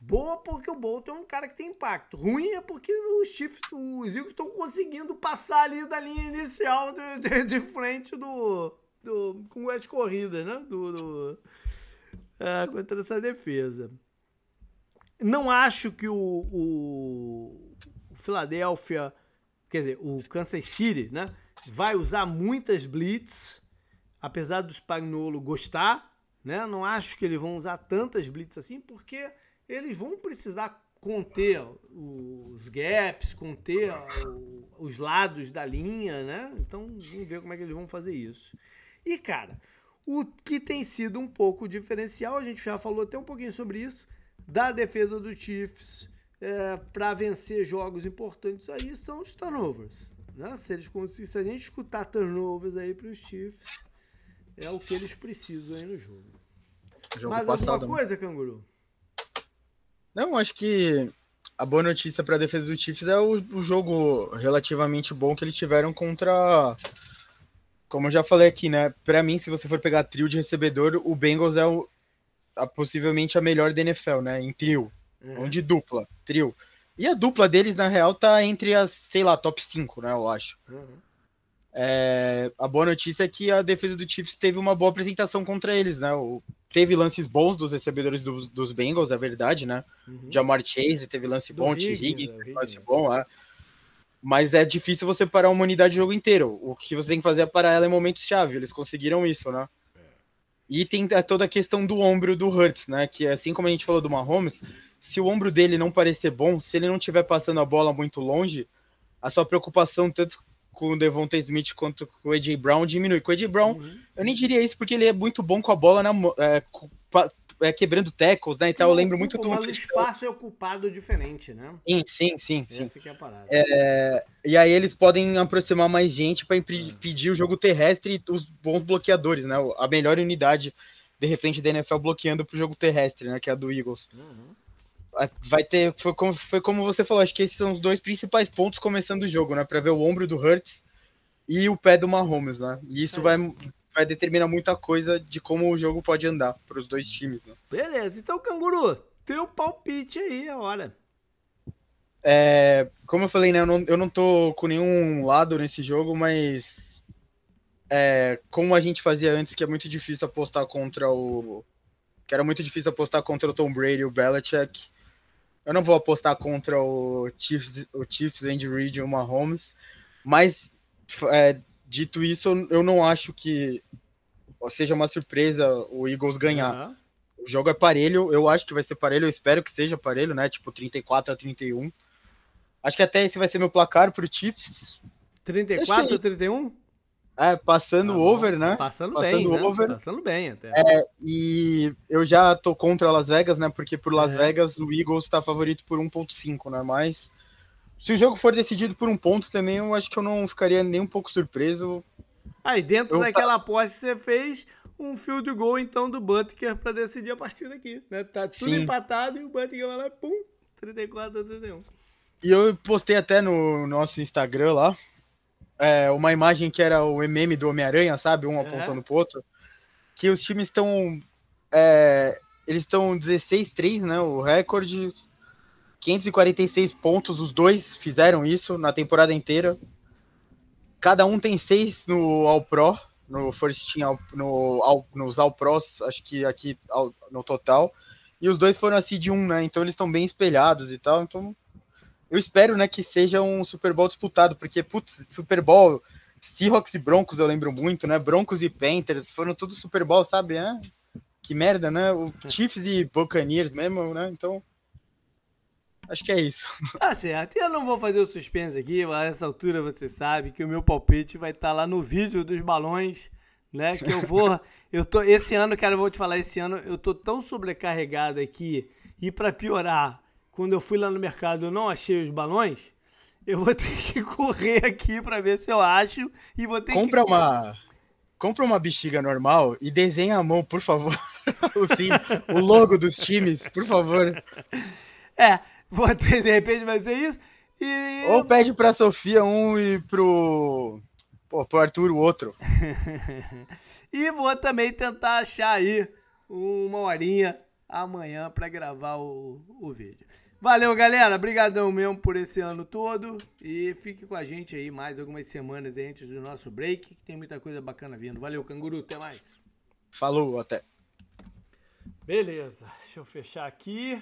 Boa porque o Bolton é um cara que tem impacto. Ruim é porque os Chiefs, os Eagles estão conseguindo passar ali da linha inicial de, de, de frente do, do com as corridas, né? Do, do é, contra essa defesa. Não acho que o, o, o Philadelphia, quer dizer, o Kansas City, né? Vai usar muitas blitz, apesar do Spagnolo gostar né? Não acho que eles vão usar tantas blitz assim, porque eles vão precisar conter os gaps, conter os lados da linha, né? Então, vamos ver como é que eles vão fazer isso. E, cara, o que tem sido um pouco diferencial, a gente já falou até um pouquinho sobre isso, da defesa do Chiefs é, para vencer jogos importantes aí são os turnovers. Né? Se, eles se a gente escutar turnovers aí para os Chiefs, é o que eles precisam aí no jogo. jogo Mais passado. alguma coisa, Canguru? Não, acho que a boa notícia para a defesa do Chiefs é o, o, jogo relativamente bom que eles tiveram contra. Como eu já falei aqui, né? Para mim, se você for pegar trio de recebedor, o Bengals é o, a, possivelmente a melhor da NFL, né? Em trio. Uhum. Onde dupla, trio. E a dupla deles, na real, tá entre as, sei lá, top 5, né? Eu acho. Uhum. É, a boa notícia é que a defesa do Chiefs teve uma boa apresentação contra eles, né? O, teve lances bons dos recebedores dos, dos Bengals, é verdade, né? Uhum. Jamar Chase teve lance do bom, T. Higgins teve lance bom, é. Mas é difícil você parar uma unidade o jogo inteiro. O que você tem que fazer é parar ela em momentos-chave. Eles conseguiram isso, né? E tem toda a questão do ombro do Hurts, né? Que assim como a gente falou do Mahomes, se o ombro dele não parecer bom, se ele não estiver passando a bola muito longe, a sua preocupação tanto com o Devonta Smith quanto com o AJ Brown diminui. Com o AJ Brown, uhum. eu nem diria isso porque ele é muito bom com a bola na, é, é, quebrando tackles, né? Então eu lembro muito do. Mas o espaço é ocupado diferente, né? Sim, sim, sim. sim. Essa é a parada. É, e aí eles podem aproximar mais gente para impedir uhum. o jogo terrestre e os bons bloqueadores, né? A melhor unidade, de repente, da NFL bloqueando pro jogo terrestre, né? Que é a do Eagles. Uhum vai ter. Foi como, foi como você falou, acho que esses são os dois principais pontos começando o jogo, né? Para ver o ombro do Hurts e o pé do Mahomes, né? E isso é. vai, vai determinar muita coisa de como o jogo pode andar para os dois times, né? Beleza, então, Canguru, teu palpite aí, a hora. É, como eu falei, né? Eu não, eu não tô com nenhum lado nesse jogo, mas. É, como a gente fazia antes, que é muito difícil apostar contra o. Que era muito difícil apostar contra o Tom Brady e o Belichick. Eu não vou apostar contra o Chiefs, o Chiefs, Andy Reid e o Mahomes, mas é, dito isso, eu não acho que seja uma surpresa o Eagles ganhar. Uhum. O jogo é parelho, eu acho que vai ser parelho, eu espero que seja parelho, né? Tipo 34 a 31. Acho que até esse vai ser meu placar pro Chiefs. 34 a 31? É, passando ah, over, né? Passando, passando bem, né? over. Passando bem até. É, e eu já tô contra Las Vegas, né? Porque por Las é. Vegas o Eagles tá favorito por 1.5, né? Mas se o jogo for decidido por um ponto também, eu acho que eu não ficaria nem um pouco surpreso. Aí, dentro eu daquela tá... aposta que você fez, um field goal, então, do Butker para decidir a partida aqui, né? Tá tudo Sim. empatado e o Butker vai lá, pum, 34 a 31. E eu postei até no nosso Instagram lá, é, uma imagem que era o meme do Homem-Aranha, sabe? Um apontando pro outro. Que os times estão. É, eles estão 16-3, né? O recorde. 546 pontos, os dois fizeram isso na temporada inteira. Cada um tem seis no All Pro, no First Team, no, all, nos All Pros, acho que aqui no total. E os dois foram assim de um, né? Então eles estão bem espelhados e tal. Então eu espero, né, que seja um Super Bowl disputado, porque, putz, Super Bowl, Seahawks e Broncos eu lembro muito, né? Broncos e Panthers foram tudo Super Bowl, sabe? É? Que merda, né? O Chiefs e Buccaneers mesmo, né? Então, acho que é isso. [laughs] Tá certo. Eu não vou fazer o suspense aqui, a essa altura você sabe que o meu palpite vai estar tá lá no vídeo dos balões, né? Que eu vou. [laughs] eu tô. Esse ano, cara, eu vou te falar, esse ano eu tô tão sobrecarregado aqui. E para piorar, quando eu fui lá no mercado eu não achei os balões, eu vou [laughs] ter que correr aqui para ver se eu acho e vou ter compra que... uma compra uma bexiga normal e desenha a mão, por favor, [laughs] o, sim, o logo dos times, por favor. É, vou ter, de repente vai ser isso. E... Ou pede pra Sofia um e pro. Pô, pro Arthur o outro. [laughs] e vou também tentar achar aí uma horinha amanhã para gravar o, o vídeo. Valeu, galera. Obrigadão mesmo por esse ano todo. E fique com a gente aí mais algumas semanas antes do nosso break, que tem muita coisa bacana vindo. Valeu, canguru. Até mais. Falou, até. Beleza. Deixa eu fechar aqui.